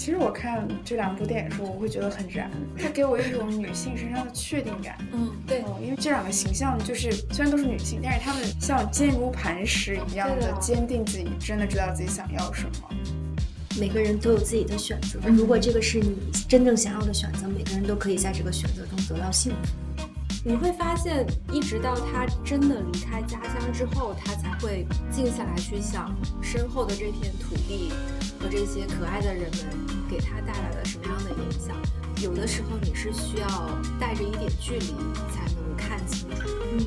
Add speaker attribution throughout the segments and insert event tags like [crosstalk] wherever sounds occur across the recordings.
Speaker 1: 其实我看这两部电影的时候，我会觉得很燃，它给我一种女性身上的确定感。
Speaker 2: 嗯，对，
Speaker 1: 因为这两个形象就是虽然都是女性，但是她们像坚如磐石一样的坚定自己，真的知道自己想要什么。
Speaker 3: 每个人都有自己的选择，如果这个是你真正想要的选择，每个人都可以在这个选择中得到幸福。
Speaker 2: 你会发现，一直到他真的离开家乡之后，他才会静下来去想身后的这片土地和这些可爱的人们给他带来了什么样的影响。有的时候，你是需要带着一点距离才能看清楚。嗯。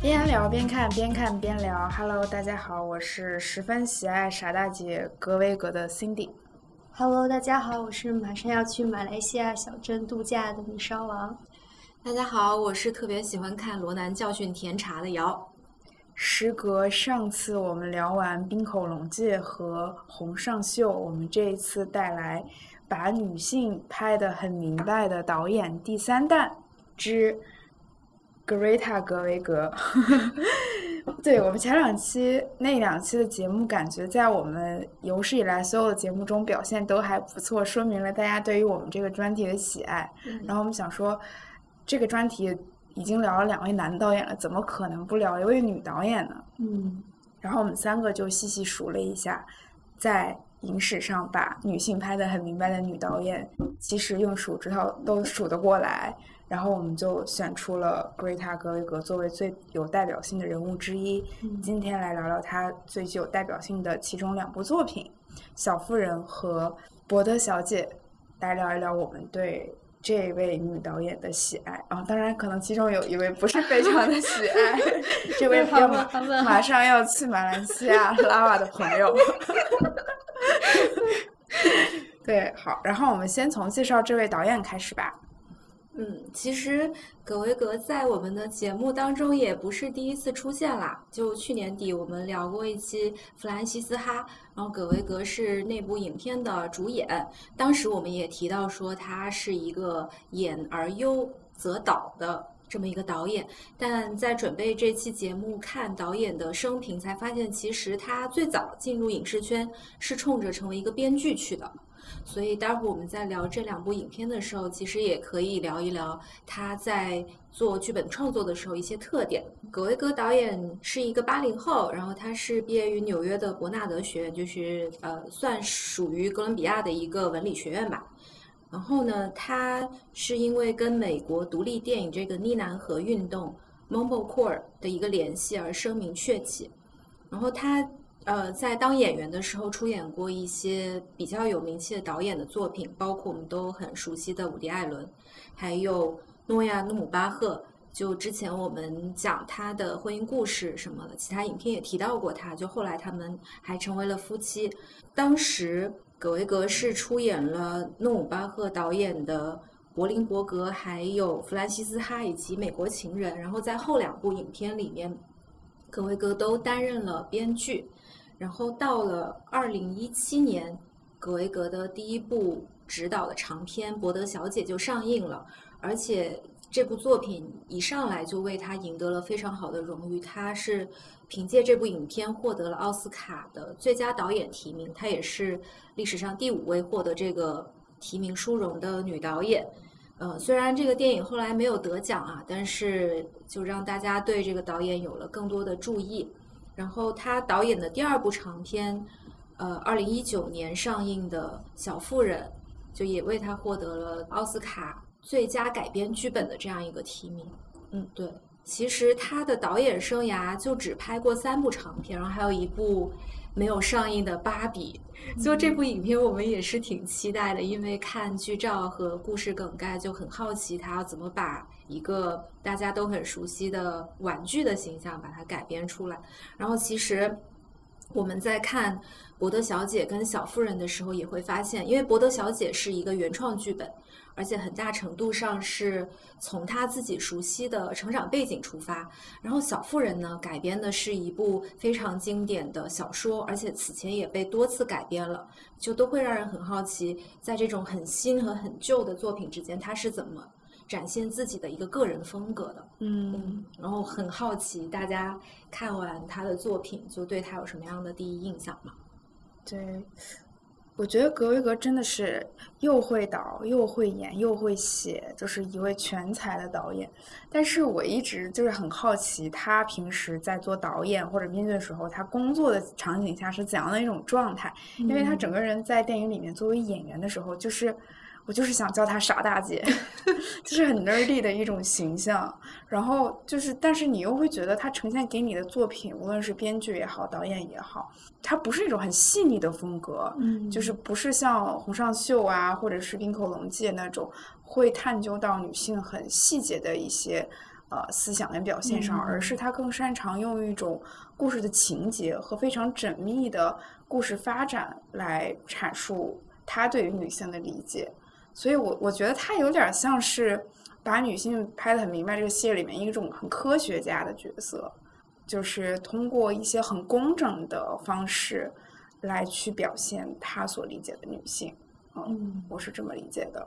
Speaker 1: 边聊边看，边看边聊。Hello，大家好，我是十分喜爱傻大姐格威格的 Cindy。
Speaker 3: Hello，大家好，我是马上要去马来西亚小镇度假的米烧王。
Speaker 2: 大家好，我是特别喜欢看罗南教训甜茶的瑶。
Speaker 1: 时隔上次我们聊完冰口龙介和洪尚秀，我们这一次带来把女性拍得很明白的导演第三弹之。格瑞塔格维格，[laughs] 对我们前两期那两期的节目，感觉在我们有史以来所有的节目中表现都还不错，说明了大家对于我们这个专题的喜爱。然后我们想说，这个专题已经聊了两位男导演了，怎么可能不聊一位女导演呢？
Speaker 3: 嗯。
Speaker 1: 然后我们三个就细细数了一下，在影史上把女性拍的很明白的女导演，其实用手指头都数得过来。然后我们就选出了格瑞塔·格雷格作为最有代表性的人物之一，今天来聊聊他最具有代表性的其中两部作品《小妇人》和《伯德小姐》，来聊一聊我们对这位女导演的喜爱。啊，当然可能其中有一位不是非常的喜爱，[laughs] 这位朋友马上要去马来西亚拉瓦的朋友。[laughs] 对，好，然后我们先从介绍这位导演开始吧。
Speaker 2: 嗯，其实葛维格在我们的节目当中也不是第一次出现啦。就去年底我们聊过一期《弗兰西斯哈》，然后葛维格是那部影片的主演。当时我们也提到说他是一个演而优则导的这么一个导演。但在准备这期节目看导演的生平，才发现其实他最早进入影视圈是冲着成为一个编剧去的。所以，待会儿我们在聊这两部影片的时候，其实也可以聊一聊他在做剧本创作的时候一些特点。葛维格导演是一个八零后，然后他是毕业于纽约的伯纳德学院，就是呃，算属于哥伦比亚的一个文理学院吧。然后呢，他是因为跟美国独立电影这个呢喃河运动 （Mumblecore） 的一个联系而声名鹊起。然后他。呃，在当演员的时候，出演过一些比较有名气的导演的作品，包括我们都很熟悉的伍迪·艾伦，还有诺亚·努姆巴赫。就之前我们讲他的婚姻故事什么的，其他影片也提到过他。就后来他们还成为了夫妻。当时葛维格是出演了诺姆巴赫导演的《柏林伯格》，还有《弗兰西斯哈》以及《美国情人》。然后在后两部影片里面，葛维格都担任了编剧。然后到了二零一七年，格维格的第一部执导的长片《伯德小姐》就上映了，而且这部作品一上来就为他赢得了非常好的荣誉。他是凭借这部影片获得了奥斯卡的最佳导演提名，她也是历史上第五位获得这个提名殊荣的女导演。呃，虽然这个电影后来没有得奖啊，但是就让大家对这个导演有了更多的注意。然后他导演的第二部长片，呃，二零一九年上映的《小妇人》，就也为他获得了奥斯卡最佳改编剧本的这样一个提名。嗯，对。其实他的导演生涯就只拍过三部长片，然后还有一部没有上映的《芭比》。就这部影片，我们也是挺期待的，因为看剧照和故事梗概就很好奇他要怎么把。一个大家都很熟悉的玩具的形象，把它改编出来。然后，其实我们在看《伯德小姐》跟《小妇人》的时候，也会发现，因为《伯德小姐》是一个原创剧本，而且很大程度上是从她自己熟悉的成长背景出发。然后，《小妇人》呢，改编的是一部非常经典的小说，而且此前也被多次改编了，就都会让人很好奇，在这种很新和很旧的作品之间，它是怎么。展现自己的一个个人风格的。
Speaker 1: 嗯，
Speaker 2: 然后很好奇大家看完他的作品，就对他有什么样的第一印象吗？
Speaker 1: 对。我觉得格维格真的是又会导又会演又会写，就是一位全才的导演。但是我一直就是很好奇，他平时在做导演或者编剧的时候，他工作的场景下是怎样的一种状态？因为他整个人在电影里面作为演员的时候，就是。我就是想叫她傻大姐 [laughs] [laughs] 就是很 nerdy 的一种形象。然后就是，但是你又会觉得她呈现给你的作品，无论是编剧也好，导演也好，她不是一种很细腻的风格，
Speaker 3: 嗯，
Speaker 1: 就是不是像洪尚秀啊，或者是冰口龙介那种会探究到女性很细节的一些呃思想跟表现上，而是他更擅长用一种故事的情节和非常缜密的故事发展来阐述他对于女性的理解。所以，我我觉得他有点像是把女性拍的很明白。这个系列里面一种很科学家的角色，就是通过一些很工整的方式来去表现他所理解的女性。嗯，我是这么理解的。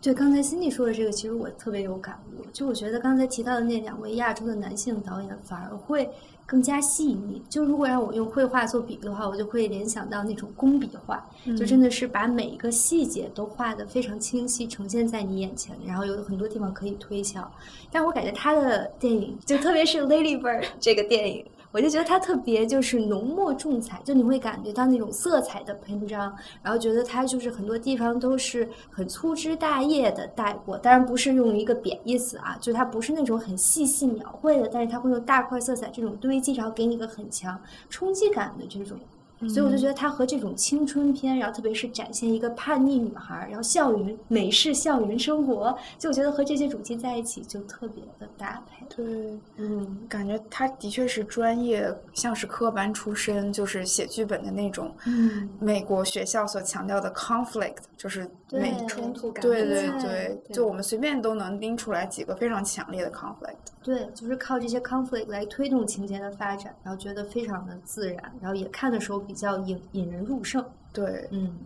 Speaker 3: 对，刚才 Cindy 说的这个，其实我特别有感悟。就我觉得刚才提到的那两位亚洲的男性导演，反而会。更加细腻。就如果让我用绘画做比喻的话，我就会联想到那种工笔画，就真的是把每一个细节都画得非常清晰，呈现在你眼前，然后有很多地方可以推敲。但我感觉他的电影，就特别是《Lady Bird》这个电影。我就觉得它特别就是浓墨重彩，就你会感觉到那种色彩的喷张，然后觉得它就是很多地方都是很粗枝大叶的带过，当然不是用一个贬义词啊，就它不是那种很细细描绘的，但是它会用大块色彩这种堆积，然后给你一个很强冲击感的这种。所以我就觉得他和这种青春片，然后特别是展现一个叛逆女孩，然后校园美式校园生活，就我觉得和这些主题在一起就特别的搭配。
Speaker 1: 对，嗯，感觉他的确是专业，像是科班出身，就是写剧本的那种。
Speaker 3: 嗯，
Speaker 1: 美国学校所强调的 conflict，就是美
Speaker 2: 冲突感。
Speaker 1: 对对对，就我们随便都能拎出来几个非常强烈的 conflict。
Speaker 3: 对，就是靠这些 conflict 来推动情节的发展，然后觉得非常的自然，然后也看的时候比较引引人入胜。
Speaker 1: 对，
Speaker 3: 嗯。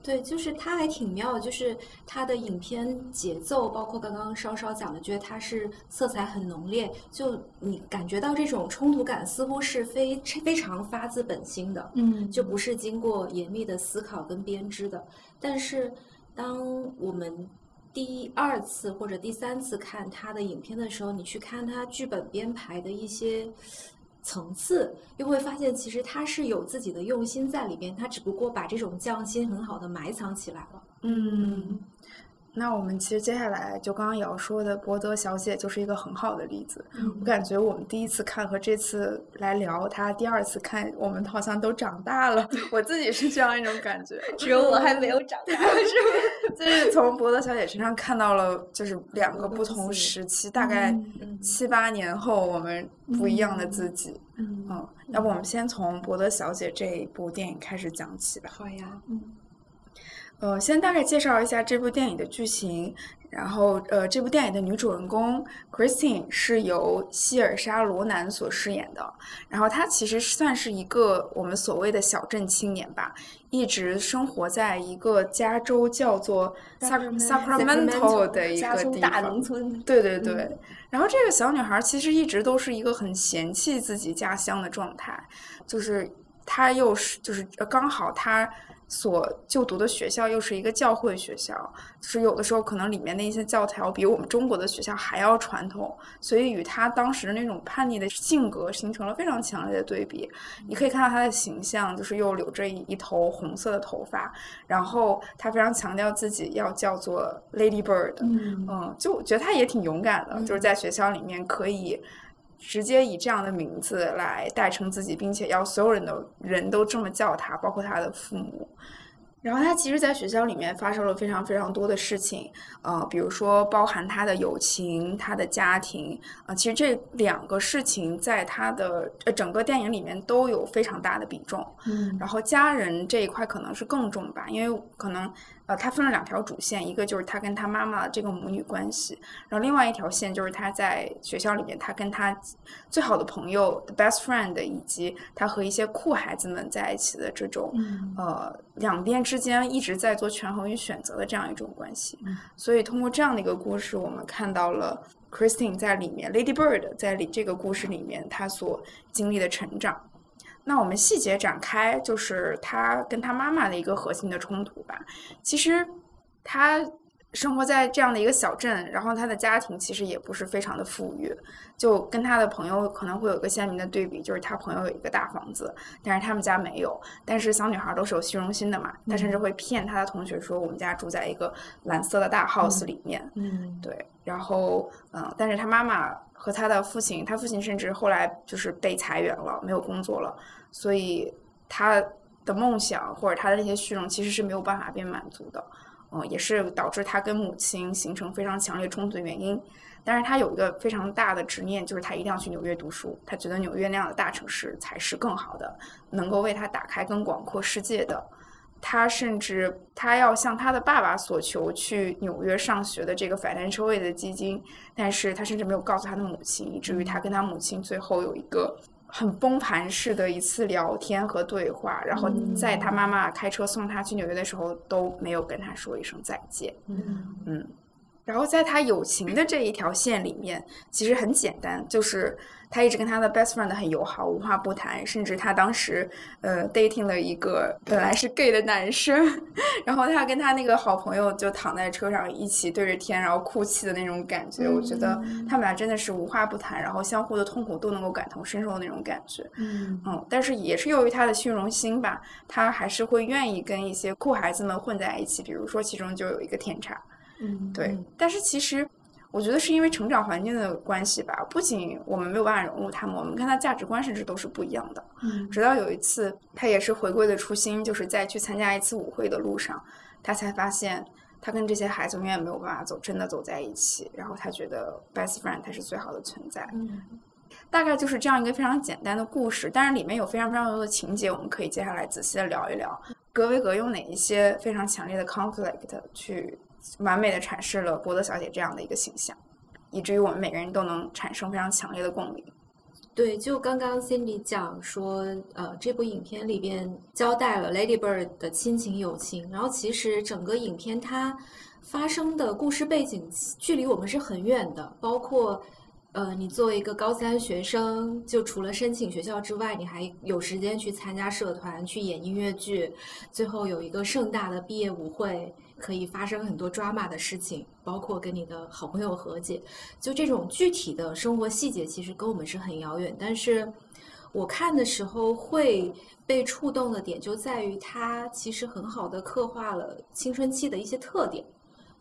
Speaker 2: 对，就是他还挺妙，就是他的影片节奏，包括刚刚稍稍讲的，觉得他是色彩很浓烈，就你感觉到这种冲突感似乎是非非常发自本心的，
Speaker 3: 嗯，
Speaker 2: 就不是经过严密的思考跟编织的。但是当我们第二次或者第三次看他的影片的时候，你去看他剧本编排的一些。层次又会发现，其实他是有自己的用心在里边，他只不过把这种匠心很好的埋藏起来了。
Speaker 1: 嗯，那我们其实接下来就刚刚瑶说的《博德小姐》就是一个很好的例子。我感觉我们第一次看和这次来聊她第二次看，我们好像都长大了。我自己是这样一种感觉，[laughs]
Speaker 3: 只有我还没有长大，[laughs] 是
Speaker 1: 吗？就是从博德小姐身上看到了，就是两个不同时期，大概七八年后我们不一样的自己。
Speaker 3: 嗯，
Speaker 1: 要不我们先从博德小姐这一部电影开始讲起吧。
Speaker 2: 好呀，
Speaker 3: 嗯。
Speaker 1: 呃，先大概介绍一下这部电影的剧情。然后，呃，这部电影的女主人公 Christine 是由希尔莎·罗南所饰演的。然后她其实算是一个我们所谓的小镇青年吧，一直生活在一个加州叫做 Sacramento 的一个地
Speaker 3: 方。农村。
Speaker 1: 对对对。然后这个小女孩其实一直都是一个很嫌弃自己家乡的状态，就是她又是就是刚好她。所就读的学校又是一个教会学校，就是有的时候可能里面的一些教条比我们中国的学校还要传统，所以与他当时的那种叛逆的性格形成了非常强烈的对比。你可以看到他的形象，就是又留着一头红色的头发，然后他非常强调自己要叫做 Lady Bird，嗯，就我觉得他也挺勇敢的，就是在学校里面可以。直接以这样的名字来代称自己，并且要所有人的人都这么叫他，包括他的父母。然后他其实，在学校里面发生了非常非常多的事情，呃，比如说包含他的友情、他的家庭，啊，其实这两个事情在他的呃整个电影里面都有非常大的比重。
Speaker 3: 嗯。
Speaker 1: 然后家人这一块可能是更重吧，因为可能呃，他分了两条主线，一个就是他跟他妈妈的这个母女关系，然后另外一条线就是他在学校里面，他跟他最好的朋友 the best friend，以及他和一些酷孩子们在一起的这种，呃，两边之间一直在做权衡与选择的这样一种关系。所以通过这样的一个故事，我们看到了 Christine 在里面，Lady Bird 在里这个故事里面他所经历的成长。那我们细节展开，就是他跟他妈妈的一个核心的冲突吧。其实他生活在这样的一个小镇，然后他的家庭其实也不是非常的富裕，就跟他的朋友可能会有一个鲜明的对比，就是他朋友有一个大房子，但是他们家没有。但是小女孩都是有虚荣心的嘛，她甚至会骗她的同学说我们家住在一个蓝色的大 house 里面。
Speaker 3: 嗯，
Speaker 1: 对。然后，嗯，但是他妈妈和他的父亲，他父亲甚至后来就是被裁员了，没有工作了。所以他的梦想或者他的那些虚荣其实是没有办法被满足的，嗯，也是导致他跟母亲形成非常强烈冲突的原因。但是他有一个非常大的执念，就是他一定要去纽约读书。他觉得纽约那样的大城市才是更好的，能够为他打开更广阔世界的。他甚至他要向他的爸爸索求去纽约上学的这个 financial aid 的基金，但是他甚至没有告诉他的母亲，以至于他跟他母亲最后有一个。很崩盘式的一次聊天和对话，然后在他妈妈开车送他去纽约的时候都没有跟他说一声再见。
Speaker 3: 嗯。
Speaker 1: 嗯，然后在他友情的这一条线里面，其实很简单，就是。他一直跟他的 best friend 很友好，无话不谈，甚至他当时呃 dating 了一个本来是 gay 的男生，[laughs] 然后他跟他那个好朋友就躺在车上一起对着天然后哭泣的那种感觉，我觉得他们俩真的是无话不谈，然后相互的痛苦都能够感同身受的那种感觉。
Speaker 3: 嗯
Speaker 1: 嗯，但是也是由于他的虚荣心吧，他还是会愿意跟一些酷孩子们混在一起，比如说其中就有一个天差。
Speaker 3: 嗯，
Speaker 1: 对，但是其实。我觉得是因为成长环境的关系吧，不仅我们没有办法融入他们，我们跟他价值观甚至都是不一样的。
Speaker 3: 嗯，
Speaker 1: 直到有一次，他也是回归的初心，就是在去参加一次舞会的路上，他才发现他跟这些孩子永远没有办法走真的走在一起。然后他觉得 best friend 才是最好的存在。
Speaker 3: 嗯，
Speaker 1: 大概就是这样一个非常简单的故事，但是里面有非常非常多的情节，我们可以接下来仔细的聊一聊。格维格用哪一些非常强烈的 conflict 去完美的阐释了伯德小姐这样的一个形象。以至于我们每个人都能产生非常强烈的共鸣。
Speaker 2: 对，就刚刚 Cindy 讲说，呃，这部影片里边交代了 Lady Bird 的亲情友情，然后其实整个影片它发生的故事背景距离我们是很远的，包括。呃，你作为一个高三学生，就除了申请学校之外，你还有时间去参加社团、去演音乐剧，最后有一个盛大的毕业舞会，可以发生很多 drama 的事情，包括跟你的好朋友和解。就这种具体的生活细节，其实跟我们是很遥远。但是我看的时候会被触动的点，就在于它其实很好的刻画了青春期的一些特点。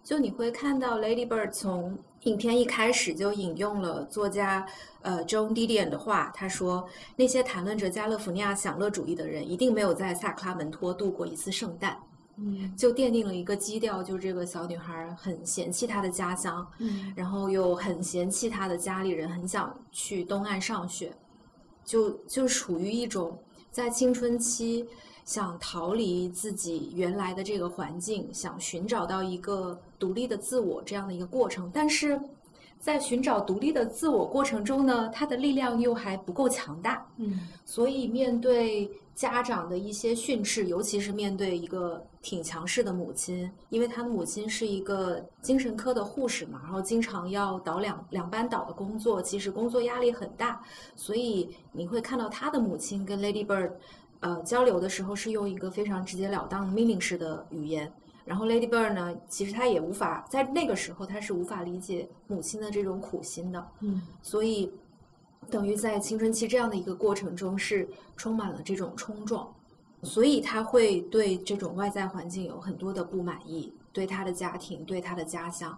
Speaker 2: 就你会看到 Lady Bird 从影片一开始就引用了作家呃 John Didion 的话，他说：“那些谈论着加勒福尼亚享乐主义的人，一定没有在萨克拉门托度过一次圣诞。”
Speaker 3: 嗯，
Speaker 2: 就奠定了一个基调，就是这个小女孩很嫌弃她的家乡，
Speaker 3: 嗯，
Speaker 2: 然后又很嫌弃她的家里人，很想去东岸上学，就就处于一种在青春期。想逃离自己原来的这个环境，想寻找到一个独立的自我这样的一个过程，但是在寻找独立的自我过程中呢，他的力量又还不够强大，
Speaker 3: 嗯，
Speaker 2: 所以面对家长的一些训斥，尤其是面对一个挺强势的母亲，因为他的母亲是一个精神科的护士嘛，然后经常要倒两两班倒的工作，其实工作压力很大，所以你会看到他的母亲跟 Lady Bird。呃，交流的时候是用一个非常直截了当、命令式的语言。然后 Lady Bird 呢，其实他也无法在那个时候，他是无法理解母亲的这种苦心的。
Speaker 3: 嗯，
Speaker 2: 所以等于在青春期这样的一个过程中，是充满了这种冲撞。所以他会对这种外在环境有很多的不满意，对他的家庭，对他的家乡。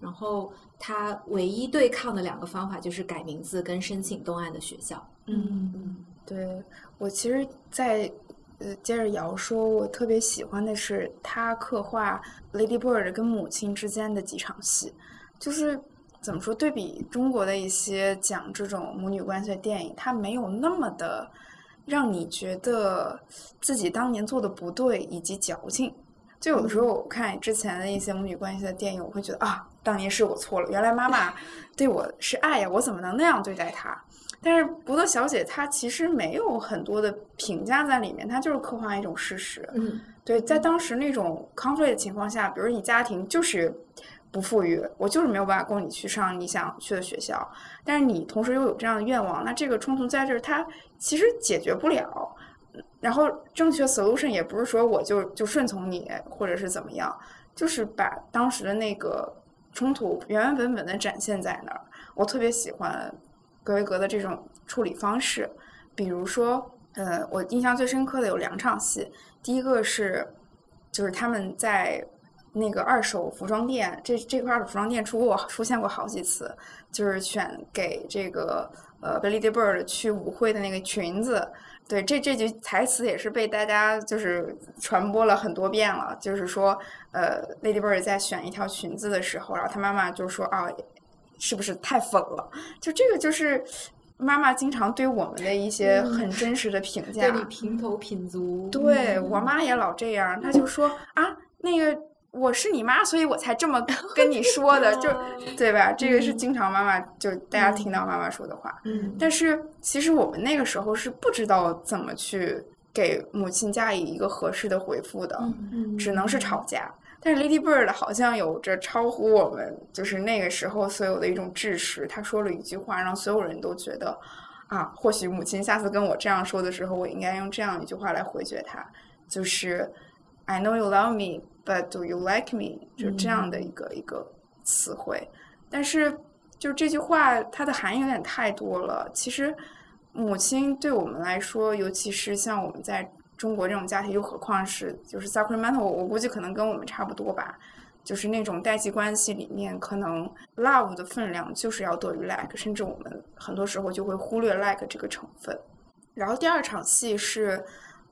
Speaker 2: 然后他唯一对抗的两个方法就是改名字跟申请东岸的学校。
Speaker 3: 嗯嗯。
Speaker 1: 对我其实，在呃接着瑶说，我特别喜欢的是他刻画 Lady Bird 跟母亲之间的几场戏，就是怎么说，对比中国的一些讲这种母女关系的电影，它没有那么的让你觉得自己当年做的不对以及矫情。就有的时候我看之前的一些母女关系的电影，我会觉得啊，当年是我错了，原来妈妈 [laughs] 对我是爱呀，我怎么能那样对待她？但是伯德小姐她其实没有很多的评价在里面，她就是刻画一种事实。
Speaker 2: 嗯，
Speaker 1: 对，在当时那种 conflict 的情况下，比如你家庭就是不富裕，我就是没有办法供你去上你想去的学校，但是你同时又有这样的愿望，那这个冲突在这儿，它其实解决不了。然后正确 solution 也不是说我就就顺从你，或者是怎么样，就是把当时的那个冲突原原本本的展现在那儿。我特别喜欢格维格的这种处理方式，比如说，呃，我印象最深刻的有两场戏，第一个是就是他们在那个二手服装店，这这块二手服装店出过出现过好几次，就是选给这个呃 b i l l y d Bird 去舞会的那个裙子。对，这这句台词也是被大家就是传播了很多遍了。就是说，呃，Lady Bird 在选一条裙子的时候，然后她妈妈就说：“啊，是不是太粉了？”就这个就是妈妈经常对我们的一些很真实的评价。
Speaker 2: 对你评头品足。
Speaker 1: 对我妈也老这样，她就说：“啊，那个。”我是你妈，所以我才这么 [laughs] 跟你说的，就对吧？这个是经常妈妈就大家听到妈妈说的话。
Speaker 2: 嗯，
Speaker 1: 但是其实我们那个时候是不知道怎么去给母亲加以一个合适的回复的，只能是吵架。但是 Lady Bird 好像有着超乎我们就是那个时候所有的一种智识。她说了一句话，让所有人都觉得啊，或许母亲下次跟我这样说的时候，我应该用这样一句话来回绝她，就是 I know you love me。But do you like me？就这样的一个一个词汇，但是就这句话，它的含义有点太多了。其实，母亲对我们来说，尤其是像我们在中国这种家庭，又何况是就是 Sacramento，我估计可能跟我们差不多吧。就是那种代际关系里面，可能 love 的分量就是要多于 like，甚至我们很多时候就会忽略 like 这个成分。然后第二场戏是。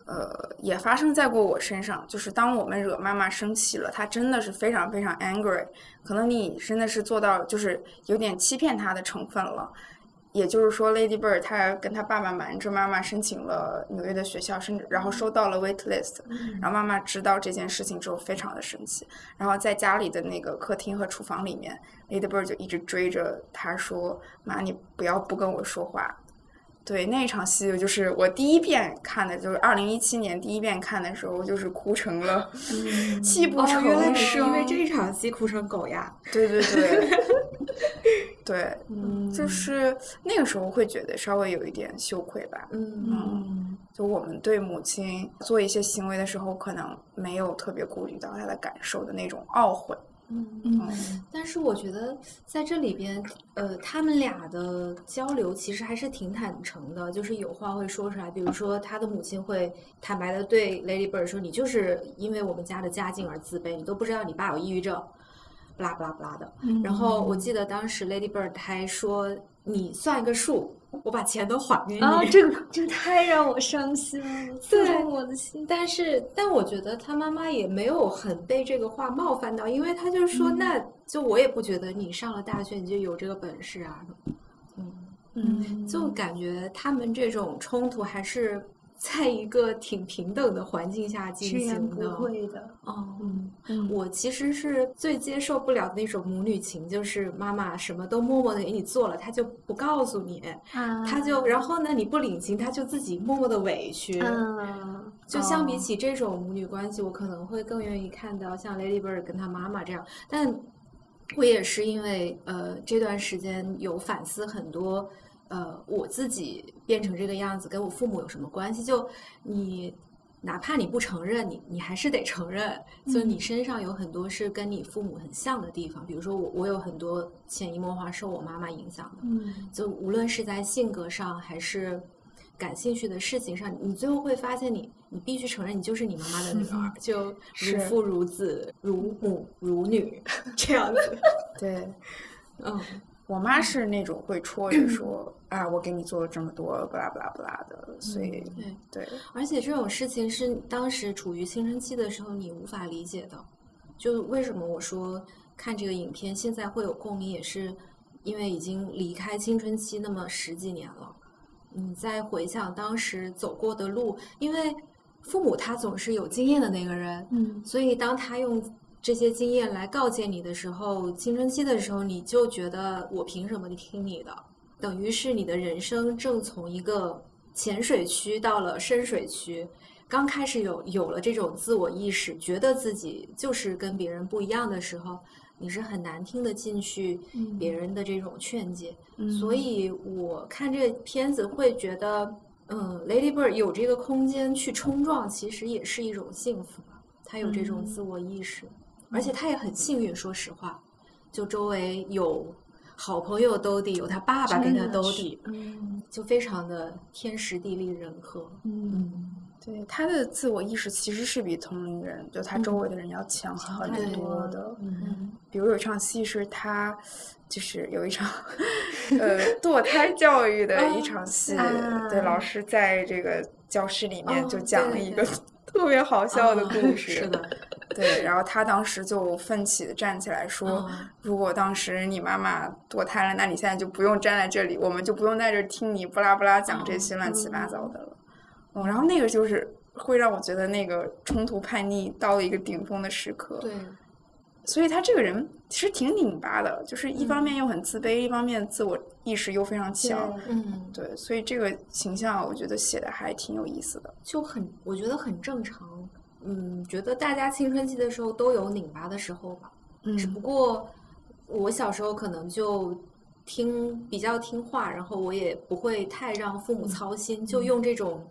Speaker 1: 呃，也发生在过我身上，就是当我们惹妈妈生气了，她真的是非常非常 angry，可能你真的是做到就是有点欺骗她的成分了。也就是说，Lady Bird 她跟她爸爸瞒着妈妈申请了纽约的学校，甚至然后收到了 wait list，然后妈妈知道这件事情之后非常的生气，然后在家里的那个客厅和厨房里面，Lady Bird 就一直追着她说：“妈，你不要不跟我说话。”对那场戏，就是我第一遍看的，就是二零一七年第一遍看的时候，就是哭成了泣不成声。
Speaker 2: 是因为这场戏哭成狗呀？
Speaker 1: 对对对，对，[laughs] 就是那个时候会觉得稍微有一点羞愧吧。
Speaker 2: 嗯，
Speaker 1: 就我们对母亲做一些行为的时候，可能没有特别顾虑到她的感受的那种懊悔。
Speaker 2: 嗯嗯，但是我觉得在这里边，呃，他们俩的交流其实还是挺坦诚的，就是有话会说出来。比如说，他的母亲会坦白的对 Lady Bird 说：“你就是因为我们家的家境而自卑，你都不知道你爸有抑郁症，不拉不拉不拉的。”然后我记得当时 Lady Bird 还说：“你算一个数。”我把钱都还给你
Speaker 3: 啊！[laughs] 这个这太让我伤心了，刺痛我的心。
Speaker 2: 但是，但我觉得他妈妈也没有很被这个话冒犯到，因为他就说：“那就我也不觉得你上了大学你就有这个本事啊。”嗯嗯，就感觉他们这种冲突还是。在一个挺平等的环境下进行
Speaker 3: 的，不会的。
Speaker 2: 哦，嗯，我其实是最接受不了那种母女情，就是妈妈什么都默默的给你做了，她就不告诉你，她就然后呢，你不领情，她就自己默默的委屈。
Speaker 3: 嗯，
Speaker 2: 就相比起这种母女关系，我可能会更愿意看到像 Lady Bird 跟她妈妈这样。但我也是因为呃这段时间有反思很多。呃，我自己变成这个样子跟我父母有什么关系？就你哪怕你不承认，你你还是得承认，就你身上有很多是跟你父母很像的地方。比如说我，我有很多潜移默化受我妈妈影响的。
Speaker 3: 嗯，
Speaker 2: 就无论是在性格上还是感兴趣的事情上，你最后会发现，你你必须承认，你就是你妈妈的女儿，[laughs] 就如父如子，如母如女 [laughs] 这样子。
Speaker 1: 对，
Speaker 2: 嗯。
Speaker 1: 我妈是那种会戳着说啊，我给你做了这么多，不拉不拉不拉的，所以
Speaker 2: 对
Speaker 1: 对。
Speaker 2: 而且这种事情是当时处于青春期的时候你无法理解的。就为什么我说看这个影片现在会有共鸣，也是因为已经离开青春期那么十几年了。你再回想当时走过的路，因为父母他总是有经验的那个人，
Speaker 3: 嗯
Speaker 2: 所以当他用这些经验来告诫你的时候，青春期的时候，你就觉得我凭什么听你的？等于是你的人生正从一个浅水区到了深水区。刚开始有有了这种自我意识，觉得自己就是跟别人不一样的时候，你是很难听得进去
Speaker 3: 嗯
Speaker 2: 别人的这种劝诫。
Speaker 1: 嗯
Speaker 2: 所以我看这个片子会觉得，嗯，Lady Bird 有这个空间去冲撞，其实也是一种幸福吧。他有这种
Speaker 1: 嗯
Speaker 2: 自我意识，而且他也很幸运，说实话，就周围有好朋友兜底，有他爸爸跟他兜底，
Speaker 3: 嗯
Speaker 2: 就非常的天时地利人和。
Speaker 3: 嗯
Speaker 1: 对他的自我意识其实是比同龄人，就他周围的人要强很多
Speaker 3: 多
Speaker 1: 的。
Speaker 3: 嗯
Speaker 1: 比如有一场戏是他，就是有一场 [laughs] 呃堕胎教育的一场戏，
Speaker 3: 啊
Speaker 1: 对老师在这个教室里面
Speaker 2: 哦
Speaker 1: 就讲了一个特别好笑的
Speaker 2: 啊 [laughs]
Speaker 1: 故事。
Speaker 2: 是的，
Speaker 1: 对，然后他当时就奋起的站起来说：“
Speaker 2: 嗯
Speaker 1: 如果当时你妈妈堕胎了，那你现在就不用站在这里，我们就不用在这儿听你不拉不拉讲这些乱七八糟的了。嗯，然后那个就是会让我觉得那个冲突叛逆到了一个顶峰的时刻。
Speaker 2: 对，
Speaker 1: 所以他这个人其实挺拧巴的，就是一方
Speaker 2: 嗯
Speaker 1: 面又很自卑，一方面自我意识又非常强。
Speaker 2: 嗯，
Speaker 1: 对，所以这个形象我觉得写的还挺有意思的。
Speaker 2: 就很，我觉得很正常。嗯，觉得大家青春期的时候都有拧巴的时候吧。
Speaker 1: 嗯
Speaker 2: 只不过我小时候可能就听比较听话，然后我也不会太让父母操心，就用这种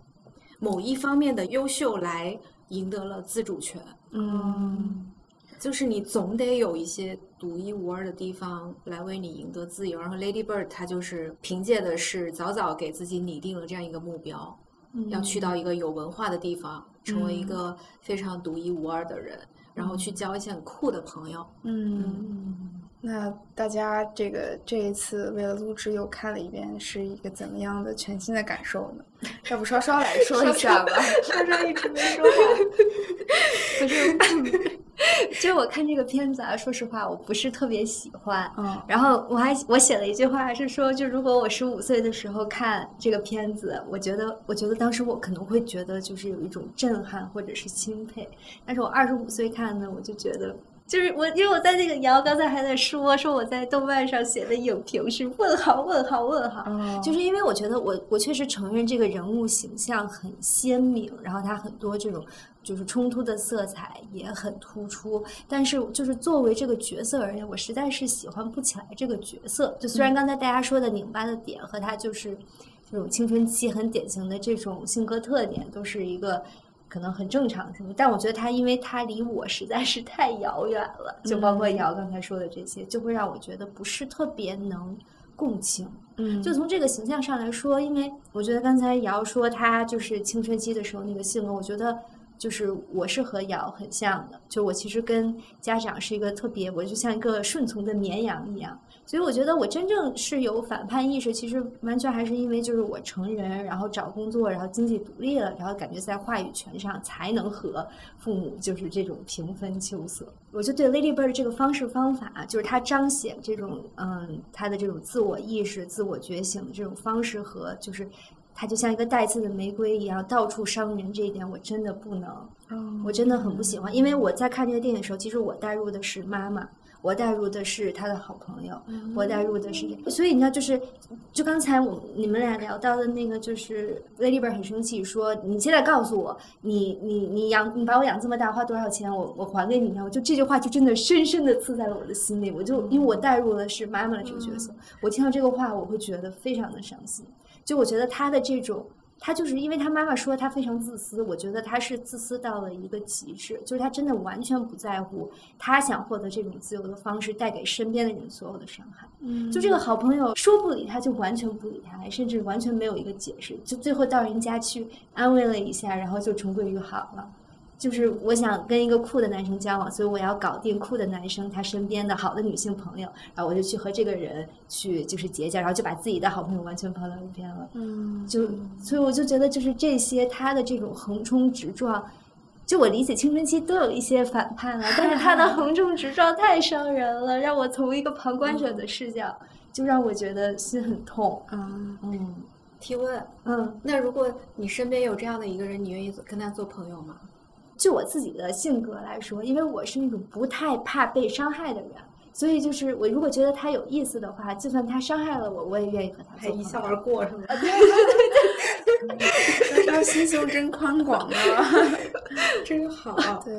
Speaker 2: 某一方面的优秀来赢得了自主权。
Speaker 1: 嗯
Speaker 2: 就是你总得有一些独一无二的地方来为你赢得自由。然后 Lady Bird 她就是凭借的是早早给自己拟定了这样一个目标，
Speaker 3: 嗯
Speaker 2: 要去到一个有文化的地方，成为一
Speaker 1: 嗯
Speaker 2: 个非常独一无二的人，然后去交一些很酷的朋友。
Speaker 1: 嗯，
Speaker 3: 嗯
Speaker 1: 那大家这个这一次为了录制又看了一遍，是一个怎么样的全新的感受呢？要不稍稍来说一下吧。
Speaker 2: 稍稍一直没说话。[laughs]
Speaker 3: 不是，[laughs] 就是我看这个片子啊，说实话，我不是特别喜欢。
Speaker 1: 嗯
Speaker 3: 然后我还我写了一句话，是说，就如果我十五岁的时候看这个片子，我觉得，我觉得当时我可能会觉得就是有一种震撼或者是钦佩，但是我二十五岁看呢，我就觉得。就是我，因为我在那个瑶刚才还在说，说我在豆瓣上写的影评是问号问号问号，
Speaker 1: 哦
Speaker 3: 就是因为我觉得我我确实承认这个人物形象很鲜明，然后他很多这种就是冲突的色彩也很突出，但是就是作为这个角色而言，我实在是喜欢不起来这个角色。就虽然刚才大家说的拧巴的点和他就是这种青春期很典型的这种性格特点，都是一个。可能很正常，是吗？但我觉得他，因为他离我实在是太遥远了，就包括
Speaker 1: 嗯
Speaker 3: 瑶刚才说的这些，就会让我觉得不是特别能共情。
Speaker 1: 嗯
Speaker 3: 就从这个形象上来说，因为我觉得刚才瑶说他就是青春期的时候那个性格，我觉得就是我是和瑶很像的，就我其实跟家长是一个特别，我就像一个顺从的绵羊一样。所以我觉得我真正是有反叛意识，其实完全还是因为就是我成人，然后找工作，然后经济独立了，然后感觉在话语权上才能和父母就是这种平分秋色。我就对 Lady Bird 这个方式方法，就是它彰显这种嗯他的这种自我意识、自我觉醒的这种方式和就是。它就像一个带刺的玫瑰一样，到处伤人。这一点我真的不能，我真的很不喜欢。因为我在看这个电影的时候，其实我带入的是妈妈，我带入的是他的好朋友，我带入的是，所以你知道，就是就刚才我你们俩聊到的那个，就是 Lady Bird 很生气，说你现在告诉我，你你你养你把我养这么大花多少钱，我我还给你，我就这句话就真的深深的刺在了我的心里。我就因为我带入的是妈妈的这个角色，我听到这个话，我会觉得非常的伤心。就我觉得他的这种。他就是因为他妈妈说他非常自私，我觉得他是自私到了一个极致，就是他真的完全不在乎他想获得这种自由的方式带给身边的人所有的伤害。
Speaker 1: 嗯
Speaker 3: 就这个好朋友说不理他，就完全不理他，甚至完全没有一个解释，就最后到人家去安慰了一下，然后就重归于好了。就是我想跟一个酷的男生交往，所以我要搞定酷的男生他身边的好的女性朋友，然后我就去和这个人去就是结交，然后就把自己的好朋友完全抛到一边了。
Speaker 1: 嗯
Speaker 3: 就所以我就觉得就是这些他的这种横冲直撞，就我理解青春期都有一些反叛啊，但是他的横冲直撞太伤人了，让我从一个旁观者的视角，就让我觉得心很痛。
Speaker 1: 嗯，
Speaker 3: 嗯
Speaker 2: 提问，
Speaker 3: 嗯，
Speaker 2: 那如果你身边有这样的一个人，你愿意跟他做朋友吗？
Speaker 3: 就我自己的性格来说，因为我是那种不太怕被伤害的人，所以就是我如果觉得他有意思的话，就算他伤害了我，我也愿意和他一笑而。
Speaker 2: 过是吗？
Speaker 1: 说 [laughs] [laughs] 心胸真宽广啊！[laughs]
Speaker 2: 真好。
Speaker 1: 对，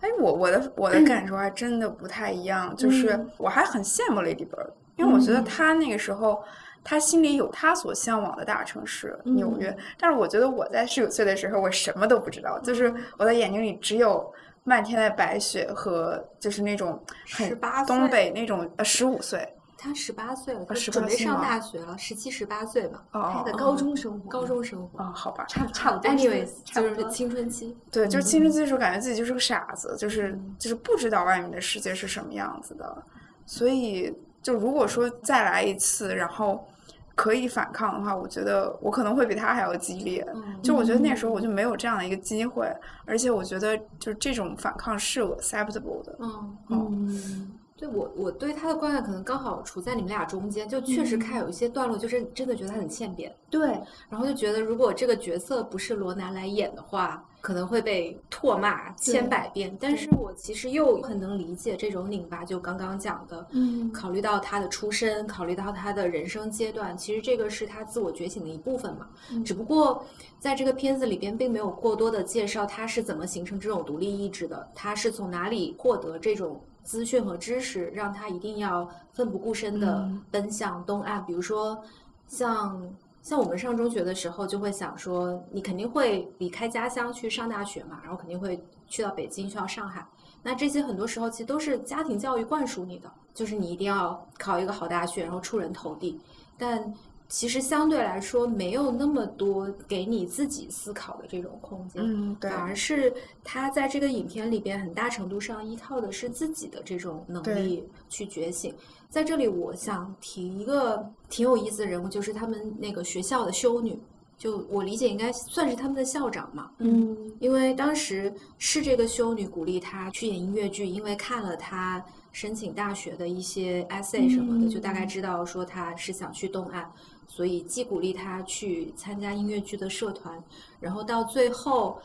Speaker 1: 哎，我我的我的感受还真的不太一样，就是
Speaker 3: 嗯
Speaker 1: 我还很羡慕 Lady Bird，因为我觉得
Speaker 3: 嗯
Speaker 1: 她那个时候。她心里有他所向往的大城市
Speaker 3: 嗯
Speaker 1: 纽约，但是我觉得我在十九岁的时候，我什么都不知道，就是我的眼睛里只有漫天的白雪和就是那种很
Speaker 2: 18
Speaker 1: 东北那种呃十五岁
Speaker 2: 他十八岁了，他准备上大学了，十七十八岁吧，
Speaker 1: 哦
Speaker 3: 他的高中生活，
Speaker 2: 高中生活。
Speaker 1: 哦，好吧，
Speaker 3: 差不差不多
Speaker 2: Anyways，就是青春期。
Speaker 1: 对，就是
Speaker 3: 嗯
Speaker 1: 青春期的时候，感觉自己就是个傻子，就是就是不知道外面的世界是什么样子的。所以，就如果说再来一次，然后可以反抗的话，我觉得我可能会比他还要激烈。
Speaker 2: 嗯
Speaker 1: 就我觉得那时候我就没有这样的一个机会，而且我觉得就是这种反抗是 acceptable 的。
Speaker 2: 嗯，
Speaker 3: 嗯，
Speaker 2: 对我我对他的观感可能刚好处在你们俩中间，就确实看有一些段落，就是真的觉得他很欠扁，
Speaker 3: 对，
Speaker 2: 然后就觉得如果这个角色不是罗南来演的话，可能会被唾骂千百遍。但是我其实又很能理解这种拧巴，就刚刚讲的，
Speaker 3: 嗯
Speaker 2: 考虑到他的出身，考虑到他的人生阶段，其实这个是他自我觉醒的一部分嘛。
Speaker 3: 嗯
Speaker 2: 只不过在这个片子里边，并没有过多的介绍他是怎么形成这种独立意志的，他是从哪里获得这种资讯和知识，让他一定要奋不顾身的
Speaker 3: 嗯
Speaker 2: 奔向东岸。比如说，像像我们上中学的时候，就会想说，你肯定会离开家乡去上大学嘛，然后肯定会去到北京，去到上海。那这些很多时候其实都是家庭教育灌输你的，就是你一定要考一个好大学，然后出人头地。但其实相对来说，没有那么多给你自己思考的这种空间。
Speaker 1: 嗯，对
Speaker 2: 反，而是他在这个影片里边很大程度上依靠的是自己的这种能力去觉醒。在这里，我想提一个挺有意思的人物，就是他们那个学校的修女，就我理解应该算是他们的校长嘛。
Speaker 3: 嗯
Speaker 2: 因为当时是这个修女鼓励他去演音乐剧，因为看了他申请大学的一些 essay 什么的，就大概知道说他是想去东岸，所以既鼓励他去参加音乐剧的社团，然后到最后，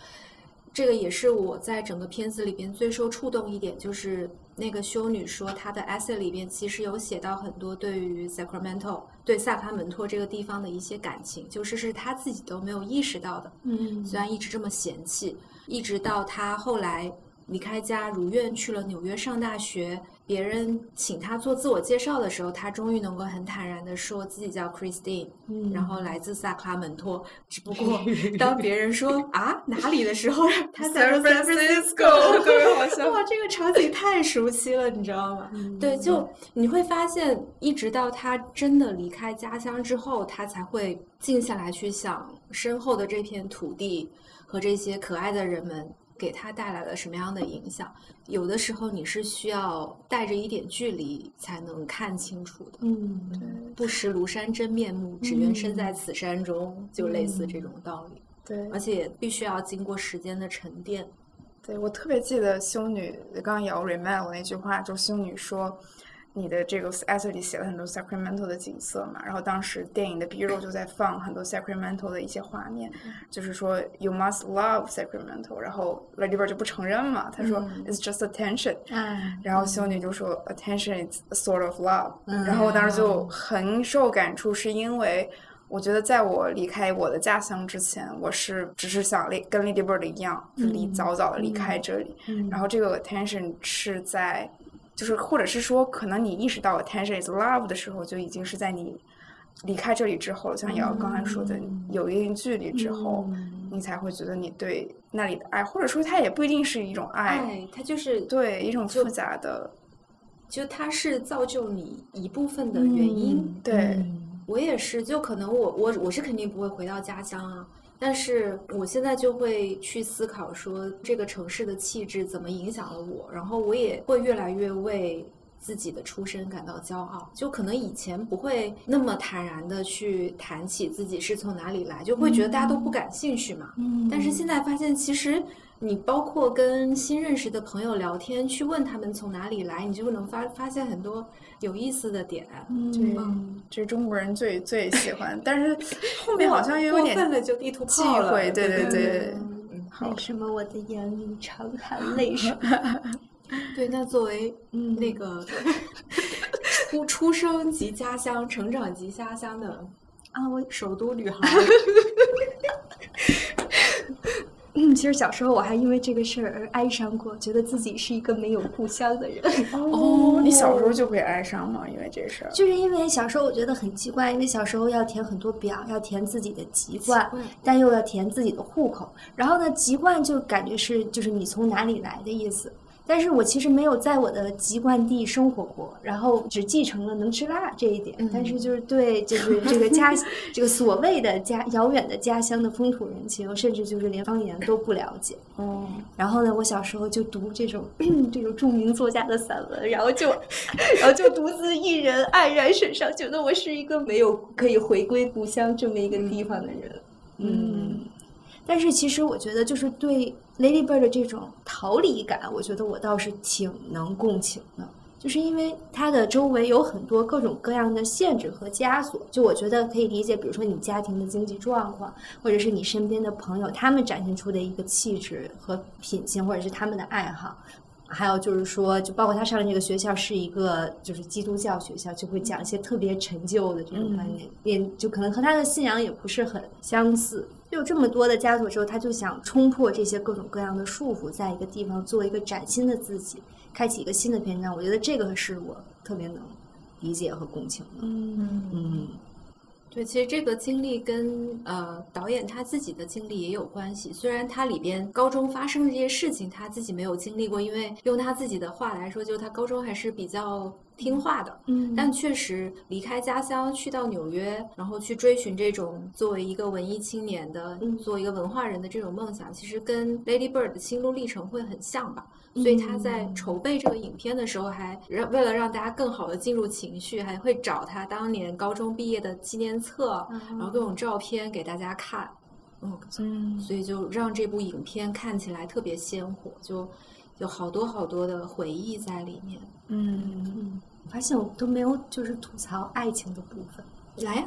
Speaker 2: 这个也是我在整个片子里边最受触动一点，就是那个修女说她的 essay 里边其实有写到很多对于 Sacramento 对萨克拉门托这个地方的一些感情，就是是她自己都没有意识到的。
Speaker 3: 嗯
Speaker 2: 虽然一直这么嫌弃，一直到她后来离开家，如愿去了纽约上大学，别人请他做自我介绍的时候，他终于能够很坦然的说自己叫 Christine，、
Speaker 3: 嗯。
Speaker 2: 然后来自萨克拉门托。只不过 [laughs] 当别人说啊哪里的时候，他才说 San Francisco，
Speaker 1: 特别好笑。
Speaker 2: 哇，这个场景太熟悉了，你知道吗？对，就你会发现，一直到他真的离开家乡之后，他才会静下来去想身后的这片土地和这些可爱的人们给他带来了什么样的影响。有的时候你是需要带着一点距离才能看清楚的。
Speaker 3: 嗯对
Speaker 2: 不识庐山真面目，只缘身在此山中，就类似这种道理。
Speaker 1: 对
Speaker 2: 而且必须要经过时间的沉淀。
Speaker 1: 对，我特别记得修女刚刚也要 remember 那句话，就修女说，你的这个 essay 里写了很多 Sacramento 的景色嘛，然后当时电影的 B roll 就在放很多 Sacramento 的一些画面，就是说 you must love Sacramento，然后 Lady Bird 就不承认嘛，他说、
Speaker 2: 嗯
Speaker 1: it's just attention，
Speaker 3: 啊，
Speaker 1: 然后修女就说 attention is a sort of love，、
Speaker 2: 嗯
Speaker 1: 然后我当时就很受感触，是因为我觉得在我离开我的家乡之前，我是只是想离跟 Lady Bird 一样，就离
Speaker 3: 嗯
Speaker 1: 早早的离开这里，
Speaker 3: 嗯
Speaker 1: 然后这个 attention 是在，就是或者是说，可能你意识到 attention is love 的时候，就已经是在你离开这里之后，像瑶刚才说的，
Speaker 3: 嗯
Speaker 1: 有一定距离之后，
Speaker 3: 嗯
Speaker 1: 你才会觉得你对那里的爱，或者说它也不一定是一种爱，
Speaker 2: 爱，它就是
Speaker 1: 对一种
Speaker 2: 就
Speaker 1: 复杂的，
Speaker 2: 就它是造就你一部分的原因。
Speaker 3: 嗯
Speaker 1: 对
Speaker 3: 嗯
Speaker 2: 我也是，就可能我我我是肯定不会回到家乡啊，但是我现在就会去思考说这个城市的气质怎么影响了我，然后我也会越来越为自己的出身感到骄傲。就可能以前不会那么坦然的去谈起自己是从哪里来，就会觉得大家都不感兴趣嘛。
Speaker 3: 嗯
Speaker 2: 但是现在发现，其实你包括跟新认识的朋友聊天，去问他们从哪里来，你就能发发现很多有意思的点。
Speaker 1: 嗯，这是中国人最最喜欢，但是 [laughs] 后面好像又有点
Speaker 2: 过分了，就地图
Speaker 1: 忌
Speaker 2: 炮了。
Speaker 1: 讳，对
Speaker 2: 对
Speaker 1: 对。
Speaker 3: 为什么我的眼里常含泪水？[laughs]
Speaker 2: 对，那作为
Speaker 3: 嗯
Speaker 2: 那个出出生及家乡、成长及家乡的
Speaker 3: 啊，我
Speaker 2: 首都女孩。[laughs]
Speaker 3: 嗯，其实小时候我还因为这个事儿而哀伤过，觉得自己是一个没有故乡的人。[laughs]
Speaker 1: 哦，你小时候就会哀伤吗？因为这事儿？
Speaker 3: 就是因为小时候我觉得很奇怪，因为小时候要填很多表，要填自己的籍贯，但又要填自己的户口。然后呢，籍贯就感觉是就是你从哪里来的意思。但是我其实没有在我的籍贯地生活过，然后只继承了能吃辣这一点。但是就是对，就是这个家，这个所谓的家遥远的家乡的风土人情，甚至就是连方言都不了解。
Speaker 1: 嗯。
Speaker 3: 然后呢，我小时候就读这种 [clears throat] 这种著名作家的散文，然后就，[laughs] 然后就独自一人黯然神伤，觉得我是一个没有可以回归故乡这么一个地方的人。嗯。但是其实我觉得，就是对 Ladybird 的这种逃离感，我觉得我倒是挺能共情的。就是因为它的周围有很多各种各样的限制和枷锁，就我觉得可以理解，比如说你家庭的经济状况，或者是你身边的朋友他们展现出的一个气质和品性，或者是他们的爱好。还有就是说，就包括他上的这个学校是一个就是基督教学校，就会讲一些特别陈旧的这种观念，也就可能和他的信仰也不是很相似。有这么多的枷锁之后，他就想冲破这些各种各样的束缚，在一个地方做一个崭新的自己，开启一个新的篇章。我觉得这个是我特别能理解和共情的。
Speaker 1: 嗯
Speaker 3: 嗯。
Speaker 2: 对，其实这个经历跟呃导演他自己的经历也有关系。虽然他里边高中发生的这些事情他自己没有经历过，因为用他自己的话来说，就是他高中还是比较听话的。
Speaker 3: 嗯，
Speaker 2: 但确实离开家乡去到纽约，然后去追寻这种作为一个文艺青年的、作为一个文化人的这种梦想，其实跟 Lady Bird 的心路历程会很像吧。所以他在筹备这个影片的时候，还让为了让大家更好的进入情绪，还会找他当年高中毕业的纪念册，然后各种照片给大家看。嗯
Speaker 1: 嗯，
Speaker 2: 所以就让这部影片看起来特别鲜活，就有好多好多的回忆在里面。
Speaker 3: 嗯，我发现我都没有就是吐槽爱情的部分。
Speaker 2: 来呀，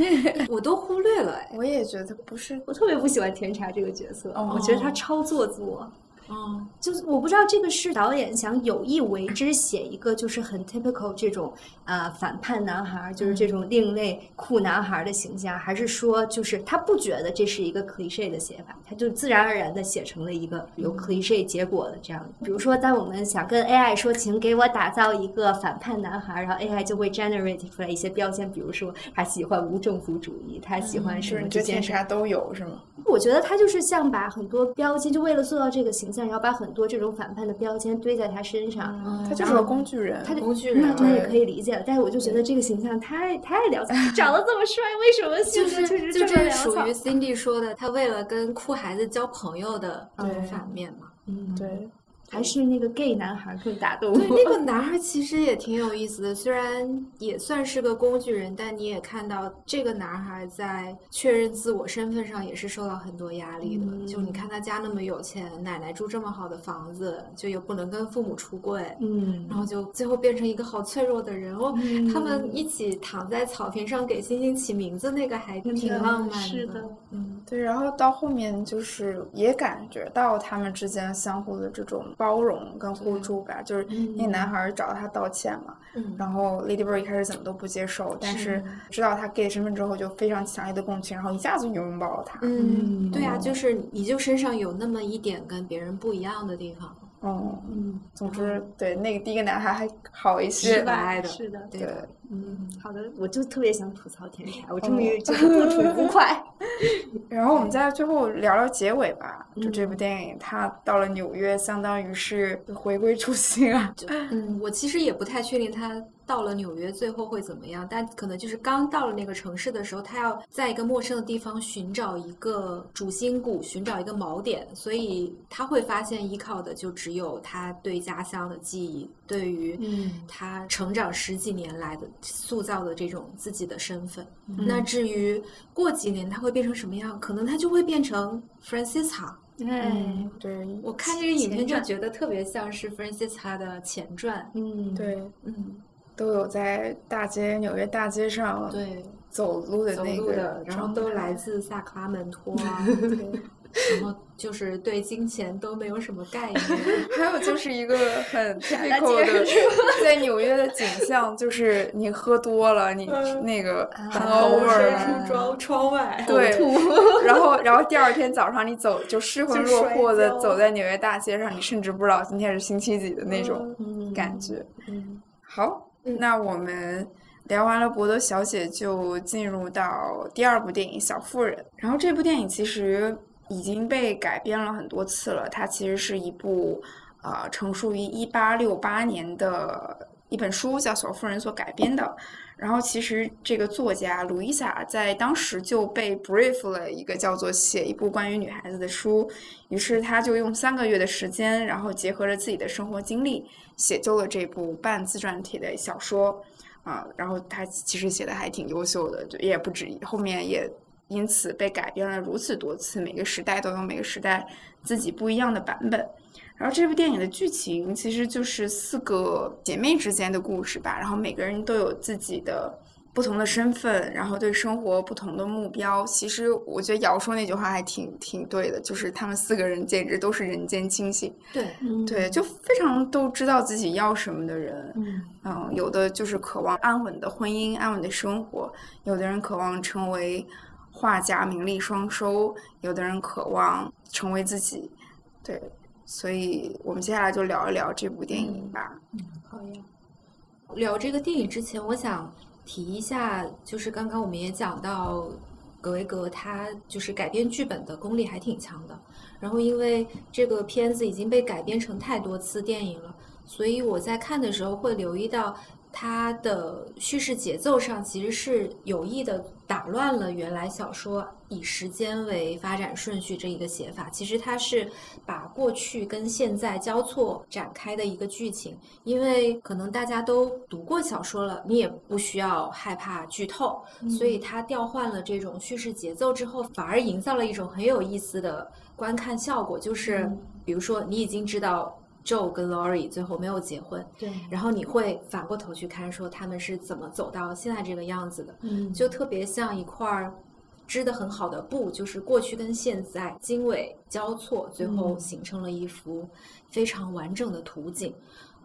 Speaker 2: [laughs] 我都忽略了哎。
Speaker 1: 我也觉得不是，
Speaker 3: 我特别不喜欢甜茶这个角色，我觉得他超做作。[laughs]
Speaker 2: 嗯，
Speaker 3: 就是我不知道这个是导演想有意为之写一个就是很 typical 这种呃反叛男孩，就是这种另类酷男孩的形象，还是说就是他不觉得这是一个 cliche 的写法，他就自然而然的写成了一个有 cliche 结果的这样。比如说，当我们想跟 AI 说，请给我打造一个反叛男孩，然后 AI 就会 generate 出来一些标签，比如说他喜欢无政府主义，他喜欢什么这件事
Speaker 1: 都有是吗？
Speaker 3: 我觉得他就是像把很多标签，就为了塑造这个形象。然后把很多这种反叛的标签堆在他身上，
Speaker 1: 他就是个工具人，
Speaker 3: 他
Speaker 2: 工具人，
Speaker 3: 那那也可以理解了。但是我就觉得这个形象太太潦草，长得这么帅，为什么性格确实
Speaker 2: 就
Speaker 3: 这
Speaker 2: 属于 Cindy 说的，他为了跟酷孩子交朋友的反面嘛？
Speaker 3: 嗯，
Speaker 1: 对。
Speaker 3: 还是那个 gay 男孩更打动
Speaker 2: 我。对，那个男孩其实也挺有意思的，虽然也算是个工具人，但你也看到这个男孩在确认自我身份上也是受到很多压力的。
Speaker 3: 嗯、
Speaker 2: 就你看他家那么有钱，奶奶住这么好的房子，就又不能跟父母出柜，
Speaker 3: 嗯，
Speaker 2: 然后就最后变成一个好脆弱的人。哦，
Speaker 3: 嗯、
Speaker 2: 他们一起躺在草坪上给星星起名字，那个还挺浪漫的。
Speaker 3: 是的，
Speaker 2: 嗯，
Speaker 1: 对。然后到后面就是也感觉到他们之间相互的这种包容跟。互助吧，就是那男孩找他道歉嘛，然后 Lady Bird 一开始怎么都不接受，但是知道他 gay 身份之后，就非常强烈的共情，然后一下子就拥抱了他。
Speaker 2: 嗯，对啊，就是你就身上有那么一点跟别人不一样的地方。
Speaker 1: 哦，嗯，总之对那个第一个男孩还好一些，
Speaker 2: 的，
Speaker 3: 是的，
Speaker 1: 对，
Speaker 3: 嗯，好的，我就特别想吐槽甜茶，我终于就是不吐不快。[laughs]
Speaker 1: 然后我们在最后聊聊结尾吧，就这部电影，它到了纽约，相当于是回归初心啊。
Speaker 2: 嗯，我其实也不太确定它。到了纽约，最后会怎么样？但可能就是刚到了那个城市的时候，他要在一个陌生的地方寻找一个主心骨，寻找一个锚点，所以他会发现依靠的就只有他对家乡的记忆，对于他成长十几年来的塑造的这种自己的身份。那至于过几年他会变成什么样，可能他就会变成 Francisca。
Speaker 3: 哎，
Speaker 1: 嗯，对，
Speaker 2: 我看这个影片就觉得特别像是 Francisca 的前传。
Speaker 3: 嗯，
Speaker 1: 对，
Speaker 2: 嗯，
Speaker 1: 都有在大街纽约大街上
Speaker 2: 对，
Speaker 1: 走路的
Speaker 2: 走
Speaker 1: 那个
Speaker 2: 路的，然后都来自萨克拉门托啊，[laughs]
Speaker 1: 对，
Speaker 2: 然后就是对金钱都没有什么概念。[laughs]
Speaker 1: 还有就是一个很 [laughs]
Speaker 3: 大
Speaker 1: typical 的，[laughs] 在纽约的景象，就是你喝多了，你
Speaker 2: 嗯
Speaker 1: 那个
Speaker 3: 啊
Speaker 1: hangover
Speaker 3: 啊
Speaker 1: 了，
Speaker 2: 出窗窗外，
Speaker 1: 对，然后然后第二天早上你走就失魂落魄的走在纽约大街上，你甚至不知道今天是星期几的那种
Speaker 3: 嗯
Speaker 1: 感觉。
Speaker 2: 嗯，
Speaker 1: 好，那我们聊完了博德小姐，就进入到第二部电影《小妇人》。然后这部电影其实已经被改编了很多次了，它其实是一部呃成书于一八六八年的一本书，叫《小妇人》所改编的。然后其实这个作家卢伊莎在当时就被 brief 了一个叫做写一部关于女孩子的书，于是他就用三个月的时间，然后结合着自己的生活经历，写就了这部半自传体的小说。啊，然后他其实写的还挺优秀的，就也不止，后面也因此被改编了如此多次，每个时代都有每个时代自己不一样的版本。然后这部电影的剧情其实就是四个姐妹之间的故事吧，然后每个人都有自己的不同的身份，然后对生活不同的目标。其实我觉得瑶说那句话还挺挺对的，就是他们四个人简直都是人间清醒，
Speaker 2: 对，
Speaker 3: 嗯
Speaker 1: 对，就非常都知道自己要什么的人。
Speaker 3: 嗯
Speaker 1: 嗯，有的就是渴望安稳的婚姻、安稳的生活；有的人渴望成为画家，名利双收；有的人渴望成为自己。对，所以我们接下来就聊一聊这部电影吧。
Speaker 2: 嗯好呀。聊这个电影之前，我想提一下，就是刚刚我们也讲到，格维格他就是改编剧本的功力还挺强的。然后因为这个片子已经被改编成太多次电影了，所以我在看的时候会留意到它的叙事节奏上其实是有意的打乱了原来小说以时间为发展顺序这一个写法。其实它是把过去跟现在交错展开的一个剧情。因为可能大家都读过小说了，你也不需要害怕剧透，所以它调换了这种叙事节奏之后，反而营造了一种很有意思的观看效果。就是
Speaker 3: 嗯
Speaker 2: 比如说，你已经知道 Joe 跟 Laurie 最后没有结婚，
Speaker 3: 对，
Speaker 2: 然后你会反过头去看，说他们是怎么走到现在这个样子的，
Speaker 3: 嗯。
Speaker 2: 就特别像一块儿织的很好的布，就是过去跟现在经纬交错，最后
Speaker 3: 嗯。
Speaker 2: 形成了一幅非常完整的图景。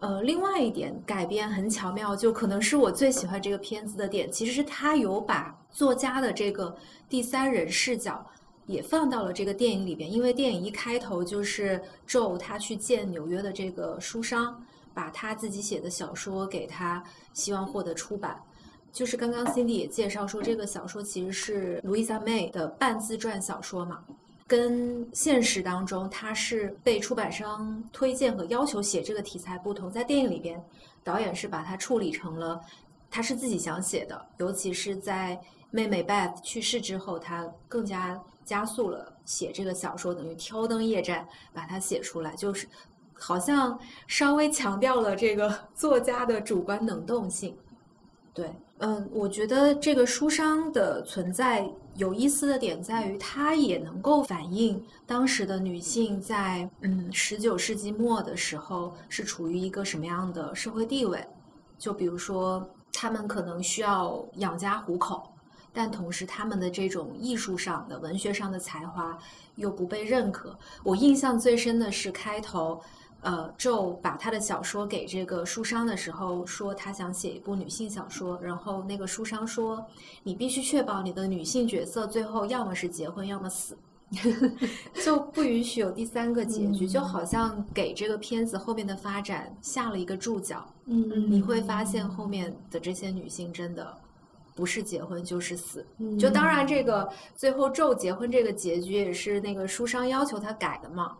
Speaker 2: 呃，另外一点改编很巧妙，就可能是我最喜欢这个片子的点，其实是他有把作家的这个第三人视角也放到了这个电影里边。因为电影一开头就是 Joe 他去见纽约的这个书商，把他自己写的小说给他，希望获得出版。就是刚刚 Cindy 也介绍说，这个小说其实是 Louisa May 的半自传小说嘛，跟现实当中他是被出版商推荐和要求写这个题材不同，在电影里边，导演是把它处理成了他是自己想写的，尤其是在妹妹 Beth 去世之后，他更加加速了写这个小说，等于挑灯夜战把它写出来，就是好像稍微强调了这个 [laughs] 作家的主观能动性。对，嗯，我觉得这个书商的存在有意思的点在于，它也能够反映当时的女性在嗯十九世纪末的时候是处于一个什么样的社会地位。就比如说，她们可能需要养家糊口，但同时他们的这种艺术上的、文学上的才华又不被认可。我印象最深的是开头。呃，Joe 把他的小说给这个书商的时候，说他想写一部女性小说，然后那个书商说，你必须确保你的女性角色最后要么是结婚，要么死，[laughs] 就不允许有第三个结局，就好像给这个片子后面的发展下了一个注脚。
Speaker 3: 嗯
Speaker 2: 你会发现后面的这些女性真的不是结婚就是死。
Speaker 3: 嗯
Speaker 2: 就当然，这个最后 Joe 结婚这个结局也是那个书商要求他改的嘛。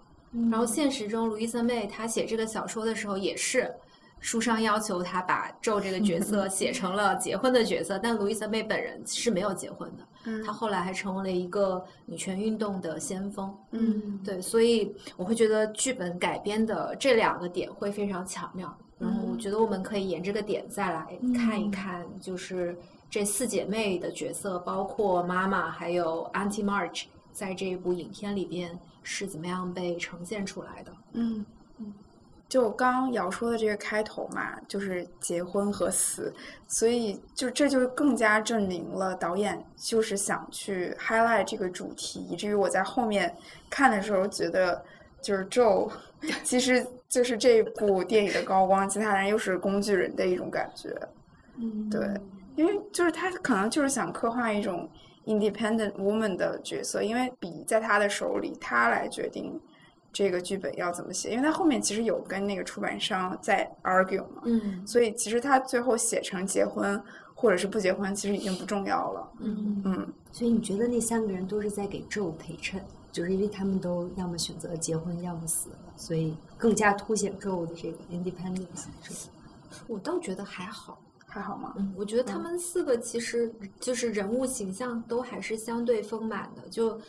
Speaker 2: 然后现实中，路易莎妹她写这个小说的时候也是，书商要求她把 Joe 这个角色 [laughs] 写成了结婚的角色，但路易莎妹本人是没有结婚的。
Speaker 1: 嗯
Speaker 2: 她后来还成为了一个女权运动的先锋。
Speaker 1: 嗯
Speaker 2: 对，所以我会觉得剧本改编的这两个点会非常巧妙。然后我觉得我们可以沿这个点再来看一看，就是这四姐妹的角色，包括妈妈还有 Auntie March，在这一部影片里边是怎么样被呈现出来的。
Speaker 1: 嗯嗯，就刚刚瑶说的这个开头嘛，就是结婚和死，所以就这就更加证明了导演就是想去 highlight 这个主题，以至于我在后面看的时候觉得，就是 Joe [laughs] 其实就是这部电影的高光，其他人又是工具人的一种感觉。
Speaker 3: 嗯，
Speaker 1: 对，因为就是他可能就是想刻画一种 independent woman 的角色，因为笔在他的手里，他来决定这个剧本要怎么写。因为他后面其实有跟那个出版商在 argue 嘛，
Speaker 2: 嗯
Speaker 1: 所以其实他最后写成结婚或者是不结婚，其实已经不重要了。
Speaker 2: 嗯
Speaker 1: 嗯，
Speaker 3: 所以你觉得那三个人都是在给 Joe 陪衬，就是因为他们都要么选择结婚，要么死了，所以更加凸显 Joe 的这个 independence？
Speaker 2: 我倒觉得还好。
Speaker 1: 还好吗？
Speaker 2: 嗯，我觉得他们四个其实就是人物形象都还是相对丰满的。就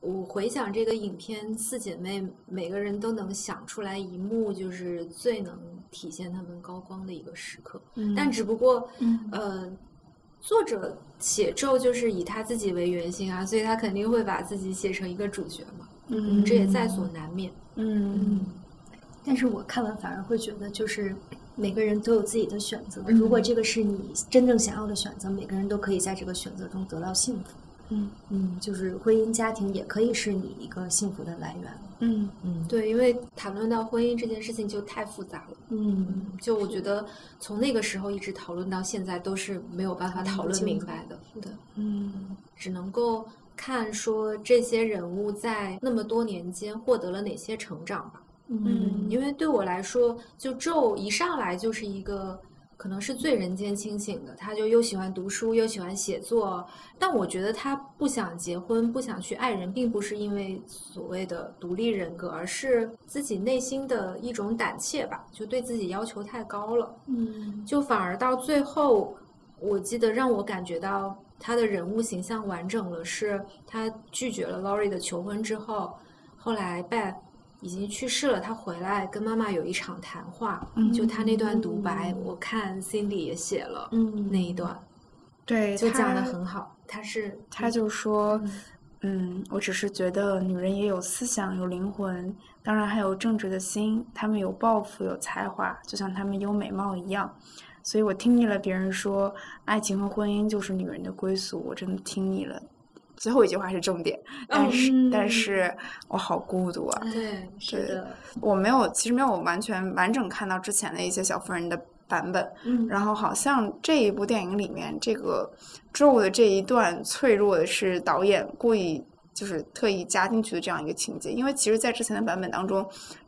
Speaker 2: 我回想这个影片，四姐妹每个人都能想出来一幕，就是最能体现她们高光的一个时刻。
Speaker 1: 嗯
Speaker 2: 但只不过，
Speaker 1: 嗯
Speaker 2: 呃，作者写咒就是以他自己为原型啊，所以他肯定会把自己写成一个主角嘛。
Speaker 1: 嗯
Speaker 2: 这也在所难免。
Speaker 1: 嗯
Speaker 3: 但是我看完反而会觉得，就是每个人都有自己的选择。
Speaker 2: 嗯
Speaker 3: 如果这个是你真正想要的选择，每个人都可以在这个选择中得到幸福。
Speaker 1: 嗯
Speaker 3: 嗯，就是婚姻家庭也可以是你一个幸福的来源。
Speaker 1: 嗯
Speaker 3: 嗯，
Speaker 2: 对，因为谈论到婚姻这件事情就太复杂了。
Speaker 3: 嗯
Speaker 2: 嗯，就我觉得从那个时候一直讨论到现在，都是没有办法讨论明白的。对，
Speaker 1: 嗯
Speaker 2: 只能够看说这些人物在那么多年间获得了哪些成长吧。
Speaker 1: 嗯
Speaker 2: 因为对我来说，就 Joe 一上来就是一个可能是最人间清醒的，他就又喜欢读书，又喜欢写作。但我觉得他不想结婚，不想去爱人，并不是因为所谓的独立人格，而是自己内心的一种胆怯吧，就对自己要求太高了。
Speaker 3: 嗯
Speaker 2: 就反而到最后，我记得让我感觉到他的人物形象完整了，是他拒绝了 Laurie 的求婚之后，后来 Beth 已经去世了，他回来跟妈妈有一场谈话，
Speaker 1: 嗯
Speaker 2: 就他那段独白，我看 Cindy 也写了
Speaker 3: 嗯
Speaker 2: 那一段，
Speaker 1: 对，
Speaker 2: 就讲的很好。他是
Speaker 1: 他就说，嗯，我只是觉得女人也有思想，有灵魂，当然还有正直的心。她们有抱负，有才华，就像她们有美貌一样。所以我听腻了别人说爱情和婚姻就是女人的归宿，我真的听腻了。最后一句话是重点，但是、但
Speaker 3: 嗯
Speaker 1: 是我好孤独啊！
Speaker 2: 对，
Speaker 3: 是的，
Speaker 1: 我没有，其实没有完全完整看到之前的一些小妇人的版本，
Speaker 3: 嗯。
Speaker 1: 然后好像这一部电影里面，这个 Joe 的这一段脆弱的是导演故意就是特意加进去的这样一个情节，因为其实，在之前的版本当中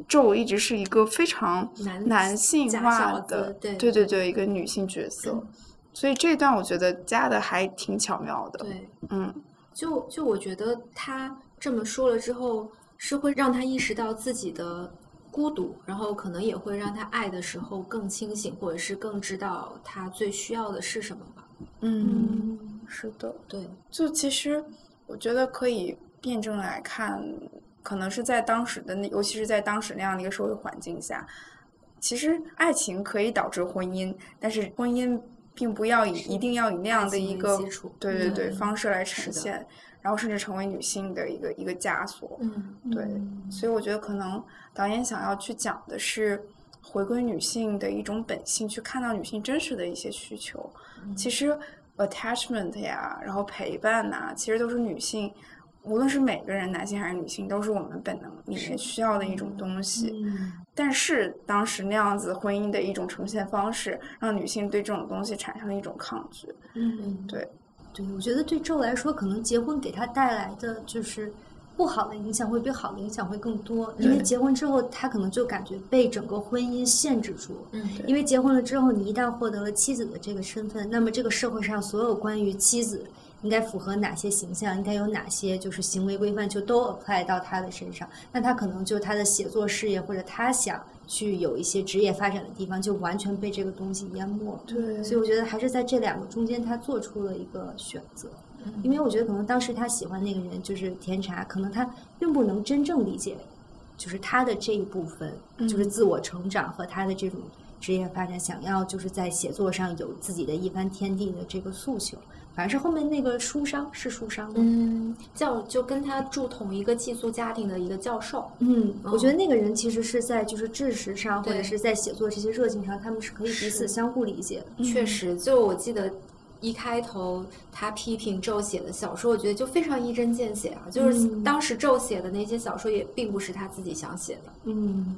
Speaker 1: ，Joe 一直是一个非常
Speaker 2: 男
Speaker 1: 男性化的，
Speaker 2: 对
Speaker 1: 对对对，一个女性角色，所以这一段我觉得加的还挺巧妙的，
Speaker 2: 对，
Speaker 1: 嗯
Speaker 2: 就就我觉得他这么说了之后，是会让他意识到自己的孤独，然后可能也会让他爱的时候更清醒，或者是更知道他最需要的是什么吧。
Speaker 1: 嗯，是的。
Speaker 2: 对，
Speaker 1: 就其实我觉得可以辩证来看，可能是在当时的那，尤其是在当时那样的一个社会环境下，其实爱情可以导致婚姻，但是婚姻并不要以一定要以那样的一个对对对
Speaker 2: 嗯
Speaker 1: 方式来呈现，然后甚至成为女性的一个一个枷锁。
Speaker 2: 嗯
Speaker 1: 对，所以我觉得可能导演想要去讲的是回归女性的一种本性，去看到女性真实的一些需求。其实 attachment 呀，然后陪伴呐、其实都是女性，无论是每个人，男性还是女性，都是我们本能里面需要的一种东西。
Speaker 3: 嗯
Speaker 1: 但是当时那样子婚姻的一种呈现方式，让女性对这种东西产生了一种抗拒。
Speaker 3: 嗯，
Speaker 1: 对，
Speaker 3: 对，我觉得对周来说，可能结婚给他带来的就是不好的影响会比好的影响会更多，因为结婚之后，他可能就感觉被整个婚姻限制住。
Speaker 2: 嗯
Speaker 1: 对
Speaker 3: 因为结婚了之后，你一旦获得了妻子的这个身份，那么这个社会上所有关于妻子应该符合哪些形象，应该有哪些就是行为规范，就都 apply 到他的身上。那他可能就他的写作事业或者他想去有一些职业发展的地方，就完全被这个东西淹没了。
Speaker 1: 对
Speaker 3: 所以我觉得还是在这两个中间，他做出了一个选择。
Speaker 2: 嗯
Speaker 3: 因为我觉得可能当时他喜欢那个人就是甜茶，可能他并不能真正理解，就是他的这一部分，就是
Speaker 1: 嗯
Speaker 3: 自我成长和他的这种职业发展，想要就是在写作上有自己的一番天地的这个诉求。反正是后面那个书商是书商吗？
Speaker 2: 嗯，教就跟他住同一个寄宿家庭的一个教授。
Speaker 3: 嗯，我
Speaker 2: 嗯
Speaker 3: 觉得那个人其实是在就是知识上或者是在写作这些热情上，他们是可以彼此相互理解的。
Speaker 2: 确实，就我记得一开头他批评周写的小说，我觉得就非常一针见血啊，就是
Speaker 3: 嗯
Speaker 2: 当时周写的那些小说也并不是他自己想写的。
Speaker 3: 嗯，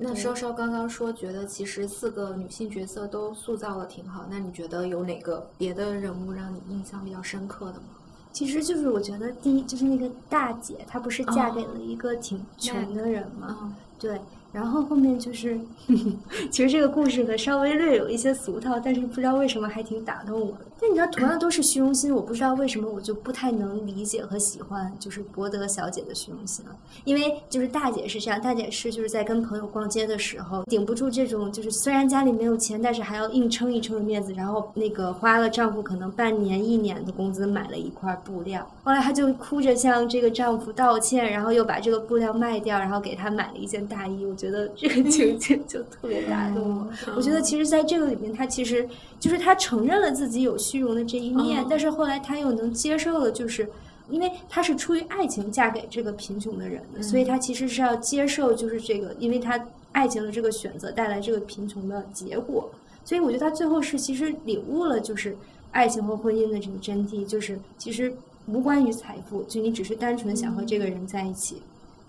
Speaker 2: 那稍稍刚刚说觉得其实四个女性角色都塑造的挺好，那你觉得有哪个别的人物让你印象比较深刻的吗？
Speaker 3: 其实就是我觉得第一就是那个大姐，她不是嫁给
Speaker 2: 哦
Speaker 3: 了一个挺穷的人吗？
Speaker 2: 嗯，
Speaker 3: 对，然后后面就是，[laughs] 其实这个故事呢稍微略有一些俗套，但是不知道为什么还挺打动我的。但你知道，同样都是虚荣心，我不知道为什么我就不太能理解和喜欢，就是博德小姐的虚荣心了。因为就是大姐是这样，大姐是就是在跟朋友逛街的时候，顶不住这种就是虽然家里没有钱，但是还要硬撑一撑的面子，然后那个花了丈夫可能半年一年的工资买了一块布料，后来她就哭着向这个丈夫道歉，然后又把这个布料卖掉，然后给他买了一件大衣。我觉得这个情节就特别打动我。我觉得其实在这个里面，他其实就是他承认了自己有虚荣的这一面，
Speaker 2: 哦
Speaker 3: 但是后来他又能接受了，就是。因为她是出于爱情嫁给这个贫穷的人的，所以她其实是要接受，就是这个，因为她爱情的这个选择带来这个贫穷的结果。所以我觉得她最后是其实领悟了，就是爱情和婚姻的这个真谛，就是其实无关于财富，就你只是单纯想和这个人在一起，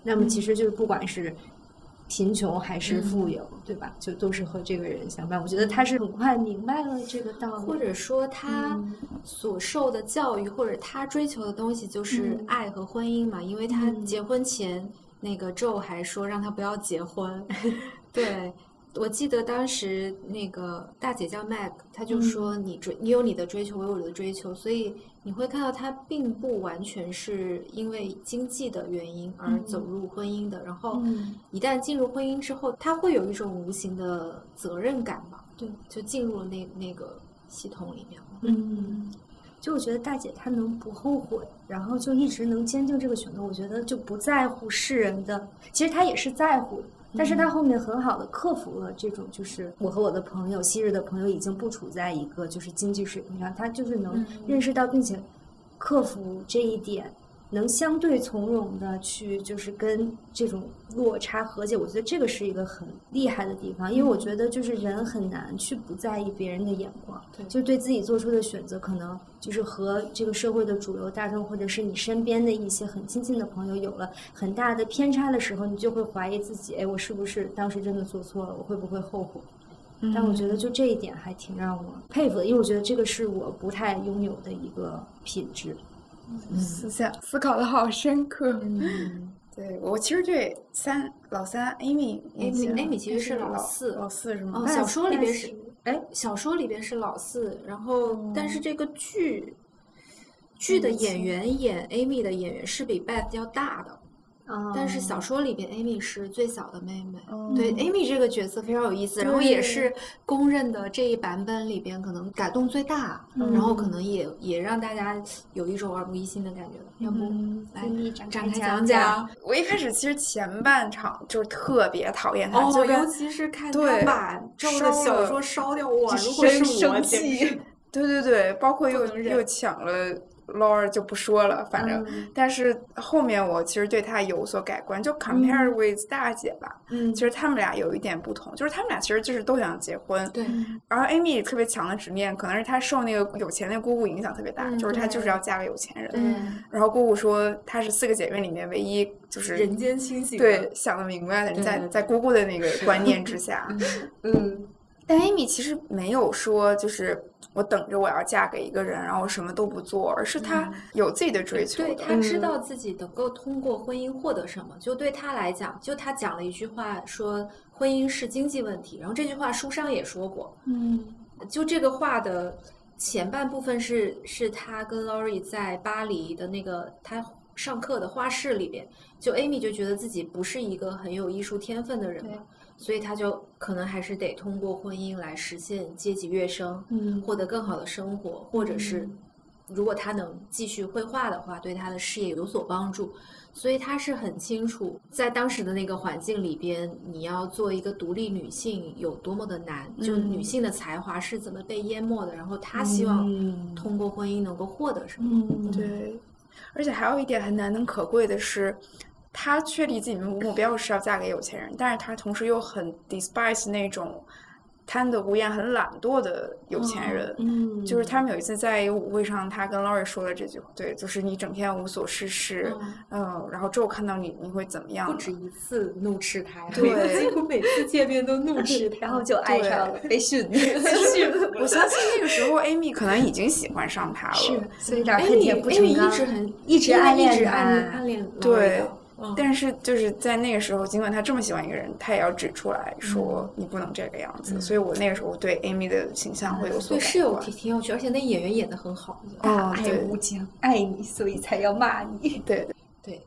Speaker 3: 那么其实就是不管是贫穷还是富有，对吧？就都是和这个人相伴。我觉得他是很快明白了这个道理，
Speaker 2: 或者说他
Speaker 3: 嗯
Speaker 2: 所受的教育，或者他追求的东西就是
Speaker 3: 嗯
Speaker 2: 爱和婚姻嘛。因为他
Speaker 3: 嗯
Speaker 2: 结婚前，那个纣还说让他不要结婚。[laughs] 对，我记得当时那个大姐叫 Mag，她就说
Speaker 3: 嗯
Speaker 2: 你追你有你的追求，我有我的追求，所以你会看到她并不完全是因为经济的原因而
Speaker 3: 嗯
Speaker 2: 走入婚姻的。然后
Speaker 3: 嗯
Speaker 2: 一旦进入婚姻之后，她会有一种无形的责任感吧？
Speaker 3: 对，
Speaker 2: 就进入了那那个系统里面了。
Speaker 3: 嗯，就我觉得大姐她能不后悔，然后就一直能坚定这个选择，我觉得就不在乎世人的，其实她也是在乎的。但是他后面很好的克服了这种，就是我和我的朋友，昔日的朋友已经不处在一个就是经济水平上，他就是能
Speaker 2: 嗯。
Speaker 3: 认识到并且克服这一点，能相对从容的去就是跟这种落差和解。我觉得这个是一个很厉害的地方，因为我觉得就是人很难去不在意别人的眼光，
Speaker 2: 对
Speaker 3: 就对自己做出的选择，可能就是和这个社会的主流大众，或者是你身边的一些很亲近的朋友有了很大的偏差的时候，你就会怀疑自己，哎，我是不是当时真的做错了？我会不会后悔？但我觉得就这一点还挺让我佩服的，因为我觉得这个是我不太拥有的一个品质。
Speaker 1: 思想思考的好深刻。
Speaker 2: 嗯，
Speaker 1: 对我其实对三老三 Amy
Speaker 2: Amy Amy 其实是
Speaker 1: 老
Speaker 2: 老四。
Speaker 1: 老四是吗？
Speaker 2: 哦，小说里边是，
Speaker 3: 哎，
Speaker 2: 小说里边是老四，然后但是
Speaker 3: 哦
Speaker 2: 这个剧剧的
Speaker 3: 嗯
Speaker 2: 演员演 Amy 的演员是比 Beth 要大的，
Speaker 3: 啊
Speaker 2: 但是小说里边 Amy 是最小的妹妹。
Speaker 1: 哦
Speaker 2: 对 Amy 这个角色非常有意思，然后也是公认的这一版本里边可能改动最大，
Speaker 3: 嗯
Speaker 2: 然后可能也也让大家有一种耳目一新的感觉的。要不
Speaker 3: 嗯
Speaker 2: 来
Speaker 3: 展
Speaker 2: 展开
Speaker 3: 开讲
Speaker 2: 讲？
Speaker 1: 我一开始其实前半场就是特别讨厌他，
Speaker 2: 哦，
Speaker 1: 就
Speaker 2: 尤其是看
Speaker 1: 对
Speaker 2: 他把周的
Speaker 1: 烧
Speaker 2: 小说烧掉，哇！
Speaker 1: 就
Speaker 2: 如果是
Speaker 1: 生
Speaker 2: 我，简
Speaker 1: 对对对，包括又又抢了 Laura 就不说了，反正、
Speaker 3: 嗯。
Speaker 1: 但是后面我其实对他有所改观，就 compare with 大姐吧，
Speaker 3: 嗯。
Speaker 1: 其实他们俩有一点不同，就是他们俩其实就是都想结婚，
Speaker 2: 对，
Speaker 1: 然后 Amy 特别强的执念，可能是她受那个有钱的姑姑影响特别大，
Speaker 2: 嗯
Speaker 1: 就是她就是要嫁个有钱人。
Speaker 2: 嗯
Speaker 1: 然后姑姑说她是四个姐妹里面唯一就是
Speaker 2: 人间清醒
Speaker 1: 对想得明白的人，在在姑姑的那个观念之下，
Speaker 3: 嗯
Speaker 1: 但 Amy 其实没有说就是我等着我要嫁给一个人，然后什么都不做，而是她有自己的追求的。
Speaker 2: 对他知
Speaker 3: 嗯
Speaker 2: 道自己能够通过婚姻获得什么，就对她来讲，就她讲了一句话说婚姻是经济问题，然后这句话书上也说过，
Speaker 3: 嗯
Speaker 2: 就这个话的前半部分是是她跟 Laurie 在巴黎的那个她上课的画室里边，就 Amy 就觉得自己不是一个很有艺术天分的人嘛
Speaker 3: 对，
Speaker 2: 所以他就可能还是得通过婚姻来实现阶级跃升，
Speaker 3: 嗯
Speaker 2: 获得更好的生活，或者是如果他能继续绘画的话，对他的事业有所帮助。所以他是很清楚，在当时的那个环境里边，你要做一个独立女性有多么的难，就
Speaker 1: 嗯
Speaker 2: 女性的才华是怎么被淹没的。然后他希望
Speaker 3: 嗯
Speaker 2: 通过婚姻能够获得什么。
Speaker 3: 嗯，
Speaker 1: 对，而且还有一点很难能可贵的是，她确立自己的目标是要嫁给有钱人，但是她同时又很 despise 那种贪得无厌、很懒惰的有钱人。
Speaker 3: 嗯，
Speaker 1: 就是他们有一次在一个舞会上，他跟 Laurie 说了这句话，对，就是你整天无所事事，嗯，然后之后看到你，你会怎么样呢？
Speaker 2: 不止一次怒斥他，[laughs]
Speaker 1: 对
Speaker 2: 几乎每次见面都怒斥 [laughs] 他，
Speaker 3: 然后就爱上了被训，[laughs]
Speaker 1: 我相信那个时候 Amy 可能已经喜欢上他了，
Speaker 3: 是，所以有点
Speaker 2: 哎，
Speaker 3: 恨
Speaker 2: 你
Speaker 3: 铁不成钢，
Speaker 2: 一直很
Speaker 3: 一直暗恋
Speaker 2: 一直暗恋
Speaker 1: 对
Speaker 2: 的嗯
Speaker 1: 但是就是在那个时候，尽管他这么喜欢一个人，他也要指出来说
Speaker 2: 嗯
Speaker 1: 你不能这个样子。所以我那个时候对 Amy 的形象会有所改
Speaker 2: 对是有
Speaker 1: 观。
Speaker 2: 挺挺有趣，而且那演员演的很好。
Speaker 1: 大，
Speaker 3: 爱
Speaker 1: 对
Speaker 3: 无疆，爱你，所以才要骂你。
Speaker 1: 对 [laughs] 对。
Speaker 2: 对，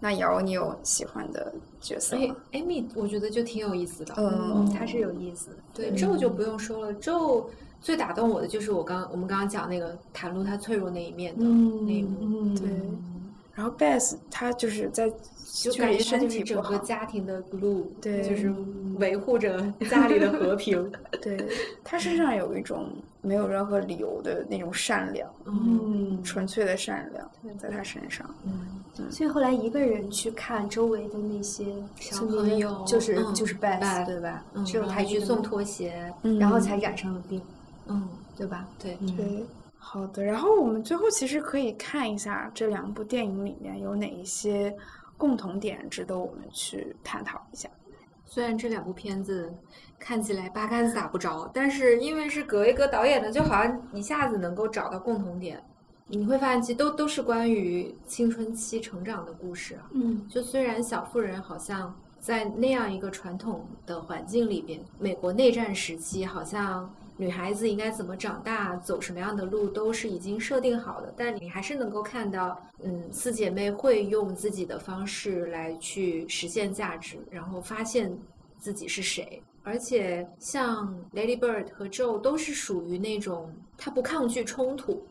Speaker 1: 那瑶，你有喜欢的角色
Speaker 2: 哎
Speaker 1: 吗
Speaker 2: ？，Amy 我觉得就挺有意思的。
Speaker 1: 嗯，
Speaker 3: 他是有意思的。
Speaker 2: 对，咒就不用说了，咒最打动我的就是我刚我们刚刚讲那个袒露他脆弱那一面的
Speaker 3: 嗯
Speaker 2: 那一幕，
Speaker 3: 嗯，
Speaker 1: 对。然后 Beth 他就是在
Speaker 2: 就感觉
Speaker 1: 身
Speaker 2: 就是整个家庭的 glue，
Speaker 1: 对
Speaker 2: 就是维护着家里的和平。[laughs]
Speaker 1: 对他身上有一种没有任何理由的那种善良，
Speaker 2: 嗯，
Speaker 3: 嗯，
Speaker 1: 纯粹的善良在他身上。
Speaker 2: 嗯，
Speaker 3: 所以后来一个人去看周围的那些
Speaker 2: 小朋友
Speaker 3: 就是
Speaker 2: 嗯
Speaker 3: 就是 Beth
Speaker 2: Beth，
Speaker 3: 对吧？
Speaker 2: 嗯
Speaker 3: 只有他
Speaker 2: 去送拖鞋，
Speaker 1: 嗯
Speaker 3: 然后才染上了病，
Speaker 2: 嗯，
Speaker 3: 对吧？
Speaker 2: 对，
Speaker 3: 嗯
Speaker 1: 对，好的。然后我们最后其实可以看一下这两部电影里面有哪一些共同点值得我们去探讨一下。
Speaker 2: 虽然这两部片子看起来八竿子打不着，但是因为是葛维格导演的，就好像一下子能够找到共同点。你会发现，其实都都是关于青春期成长的故事啊。
Speaker 3: 嗯
Speaker 2: 就虽然小妇人好像在那样一个传统的环境里边，美国内战时期，好像女孩子应该怎么长大、走什么样的路都是已经设定好的，但你还是能够看到，嗯，四姐妹会用自己的方式来去实现价值，然后发现自己是谁。而且像 Lady Bird 和 Joe 都是属于那种她不抗拒冲突，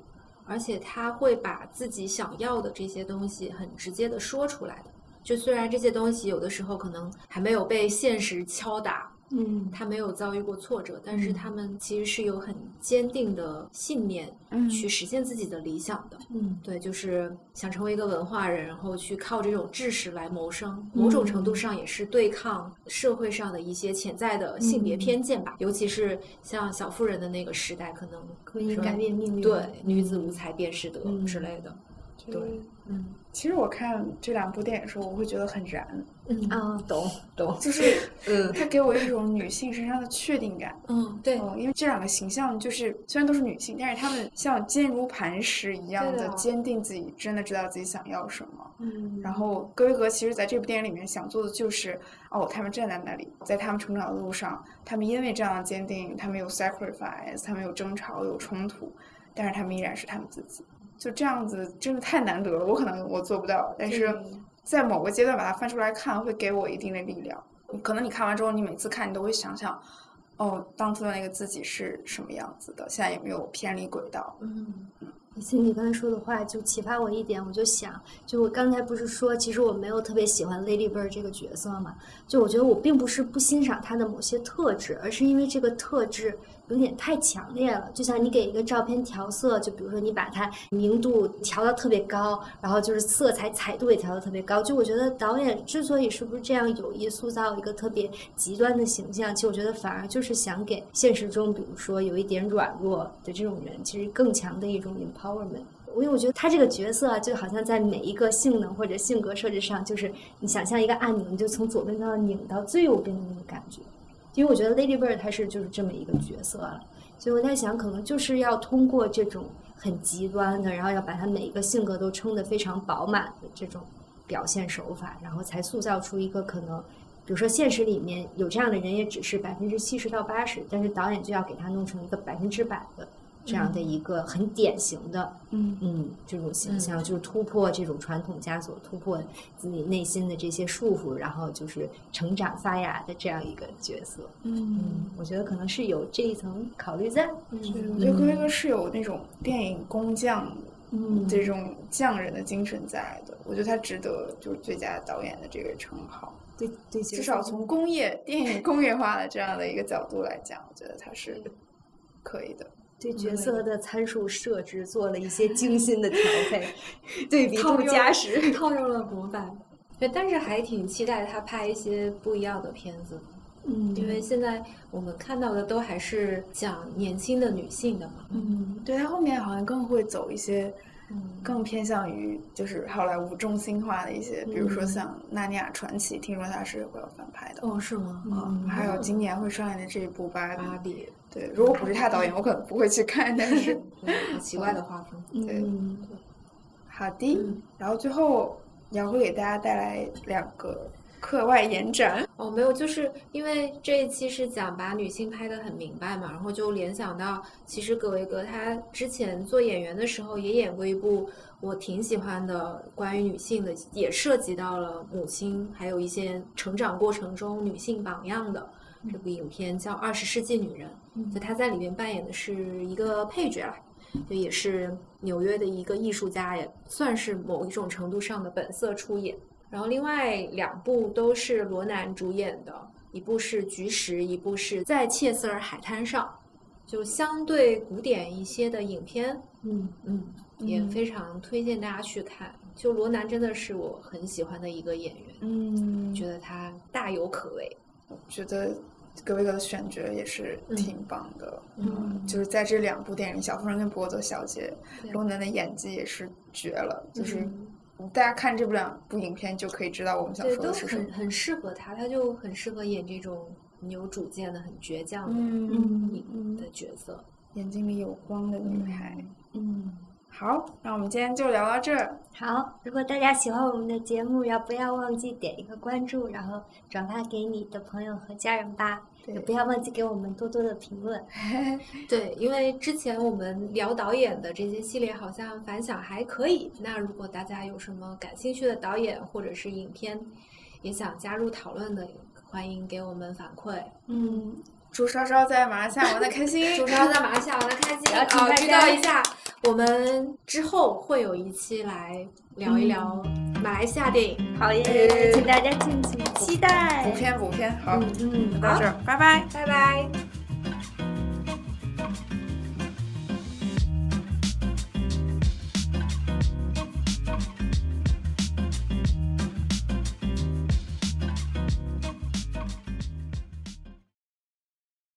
Speaker 2: 而且她会把自己想要的这些东西很直接的说出来的。就虽然这些东西有的时候可能还没有被现实敲打，
Speaker 3: 嗯。
Speaker 2: 他没有遭遇过挫折，但是
Speaker 3: 嗯。
Speaker 2: 他们其实是有很坚定的信念
Speaker 1: 嗯。
Speaker 2: 去实现自己的理想的。
Speaker 3: 嗯。
Speaker 2: 对，就是想成为一个文化人，然后去靠这种知识来谋生，某种程度
Speaker 3: 嗯
Speaker 2: 上也是对抗社会上的一些潜在的性别
Speaker 3: 嗯。
Speaker 2: 偏见吧。尤其是像小妇人的那个时代，可能什么
Speaker 3: 婚姻改变命运
Speaker 2: 对女子无才便是德
Speaker 3: 嗯。
Speaker 2: 之类的。对，嗯
Speaker 1: 其实我看这两部电影的时候，我会觉得很燃，
Speaker 2: 嗯
Speaker 3: 啊，懂懂，
Speaker 1: 就是
Speaker 2: 嗯
Speaker 1: 它给我一种女性身上的确定感。
Speaker 2: 嗯，对，
Speaker 1: 嗯，因为这两个形象就是虽然都是女性，但是她们像坚如磐石一样的坚定自己，真的知道自己想要什么。
Speaker 3: 嗯
Speaker 1: 然后格维格其实在这部电影里面想做的就是，哦，他们站在那里，在他们成长的路上，他们因为这样的坚定，他们有 sacrifice，他们有争吵，有冲突，但是他们依然是他们自己。就这样子真的太难得了，我可能我做不到，但是在某个阶段把它翻出来看，会给我一定的力量。可能你看完之后，你每次看你都会想想，哦，当初的那个自己是什么样子的，现在有没有偏离轨道？
Speaker 2: 嗯
Speaker 3: 其实你刚才说的话就启发我一点，我就想，就我刚才不是说，其实我没有特别喜欢 Lady Bird 这个角色嘛？就我觉得我并不是不欣赏她的某些特质，而是因为这个特质有点太强烈了。就像你给一个照片调色，就比如说你把它明度调到特别高，然后就是色彩彩度也调到特别高。就我觉得导演之所以是不是这样有意塑造一个特别极端的形象，其实我觉得反而就是想给现实中，比如说有一点软弱的这种人，其实更强的一种 empowerment。因为我觉得他这个角色啊，就好像在每一个性能或者性格设置上，就是你想象一个按钮，你就从左边到拧到最右边的那个感觉。因为我觉得 Lady Bird 她是就是这么一个角色了，所以我在想，可能就是要通过这种很极端的，然后要把她每一个性格都撑得非常饱满的这种表现手法，然后才塑造出一个可能，比如说现实里面有这样的人也只是百分之七十到八十，但是导演就要给他弄成一个百分之百的这样的一个很典型的，
Speaker 1: 嗯
Speaker 3: 嗯，这种形象，就是突破这种传统枷锁，突破自己内心的这些束缚，然后就是成长发芽的这样一个角色。嗯，我觉得可能是有这一层考虑在。
Speaker 1: 嗯，我觉得格雷格是有那种电影工匠
Speaker 3: 嗯
Speaker 1: 这种匠人的精神在的，我觉得他值得就是最佳导演的这个称号。
Speaker 3: 对对，
Speaker 1: 至少从工业电影工业化的这样的一个角度来讲，我觉得他是可以的。
Speaker 3: 对角色的参数设置做了一些精心的调配，[laughs] 对比度加时。
Speaker 2: 套用了模板。对，但是还挺期待他拍一些不一样的片子，
Speaker 3: 嗯
Speaker 2: 因为现在我们看到的都还是讲年轻的女性的嘛。
Speaker 3: 嗯
Speaker 1: 对他后面好像更会走一些
Speaker 2: 嗯，
Speaker 1: 更偏向于就是好莱坞中心化的一些，比如说
Speaker 3: 嗯
Speaker 1: 像《纳尼亚传奇》，听说他是会有翻拍的。
Speaker 2: 哦，是吗？
Speaker 3: 嗯
Speaker 1: 还有今年会上映的这一部《芭比》，
Speaker 2: 芭比，
Speaker 1: 对，如果不是他导演，我可能不会去看。但是 [laughs]
Speaker 2: 奇怪的画风。
Speaker 3: 对
Speaker 1: 好的，
Speaker 2: 嗯
Speaker 1: 然后最后也会给大家带来两个课外延展。
Speaker 2: 哦，没有，就是因为这一期是讲把女性拍得很明白嘛，然后就联想到，其实葛维格他之前做演员的时候也演过一部我挺喜欢的关于女性的，也涉及到了母亲，还有一些成长过程中女性榜样的这部影片，叫《二十世纪女人》，就她在里面扮演的是一个配角啦。就也是纽约的一个艺术家，也算是某一种程度上的本色出演。然后另外两部都是罗南主演的，一部是《菊石》，一部是在切斯尔海滩上，就相对古典一些的影片，
Speaker 3: 嗯
Speaker 2: 嗯，也
Speaker 1: 嗯
Speaker 2: 非常推荐大家去看。就罗南真的是我很喜欢的一个演员，
Speaker 1: 嗯
Speaker 2: 觉得他大有可为。
Speaker 1: 觉得格威格的选角也是
Speaker 2: 嗯
Speaker 1: 挺棒的。
Speaker 2: 嗯
Speaker 1: 就是在这两部电影里，《小妇人》跟《伯德小姐》，罗南的演技也是绝了。就是
Speaker 2: 嗯
Speaker 1: 大家看这部两部影片就可以知道我们想
Speaker 2: 对，都
Speaker 1: 说的是什么
Speaker 2: 很。很适合他，他就很适合演这种很有主见的、很倔强的、
Speaker 1: 嗯，
Speaker 3: 嗯
Speaker 2: 的角色。
Speaker 1: 眼睛里有光的女孩。
Speaker 3: 嗯。
Speaker 1: 好，那我们今天就聊到这儿。
Speaker 3: 好，如果大家喜欢我们的节目，要不要忘记点一个关注，然后转发给你的朋友和家人吧。
Speaker 1: 对
Speaker 3: 也不要忘记给我们多多的评论。[laughs]
Speaker 2: 对，因为之前我们聊导演的这些系列好像反响还可以。那如果大家有什么感兴趣的导演或者是影片，也想加入讨论的，欢迎给我们反馈。
Speaker 3: 嗯，
Speaker 1: 祝稍稍在马来西亚玩的开心。
Speaker 2: 祝稍稍在马来西亚玩的开心。[laughs] 啊，知
Speaker 3: 大家
Speaker 2: 道一下，我们之后会有一期来聊一聊马来西亚电影。
Speaker 3: 好耶，请大家敬请期待。
Speaker 1: 补片补片，好，
Speaker 3: 嗯，
Speaker 1: 到这儿，拜拜。
Speaker 2: 拜拜。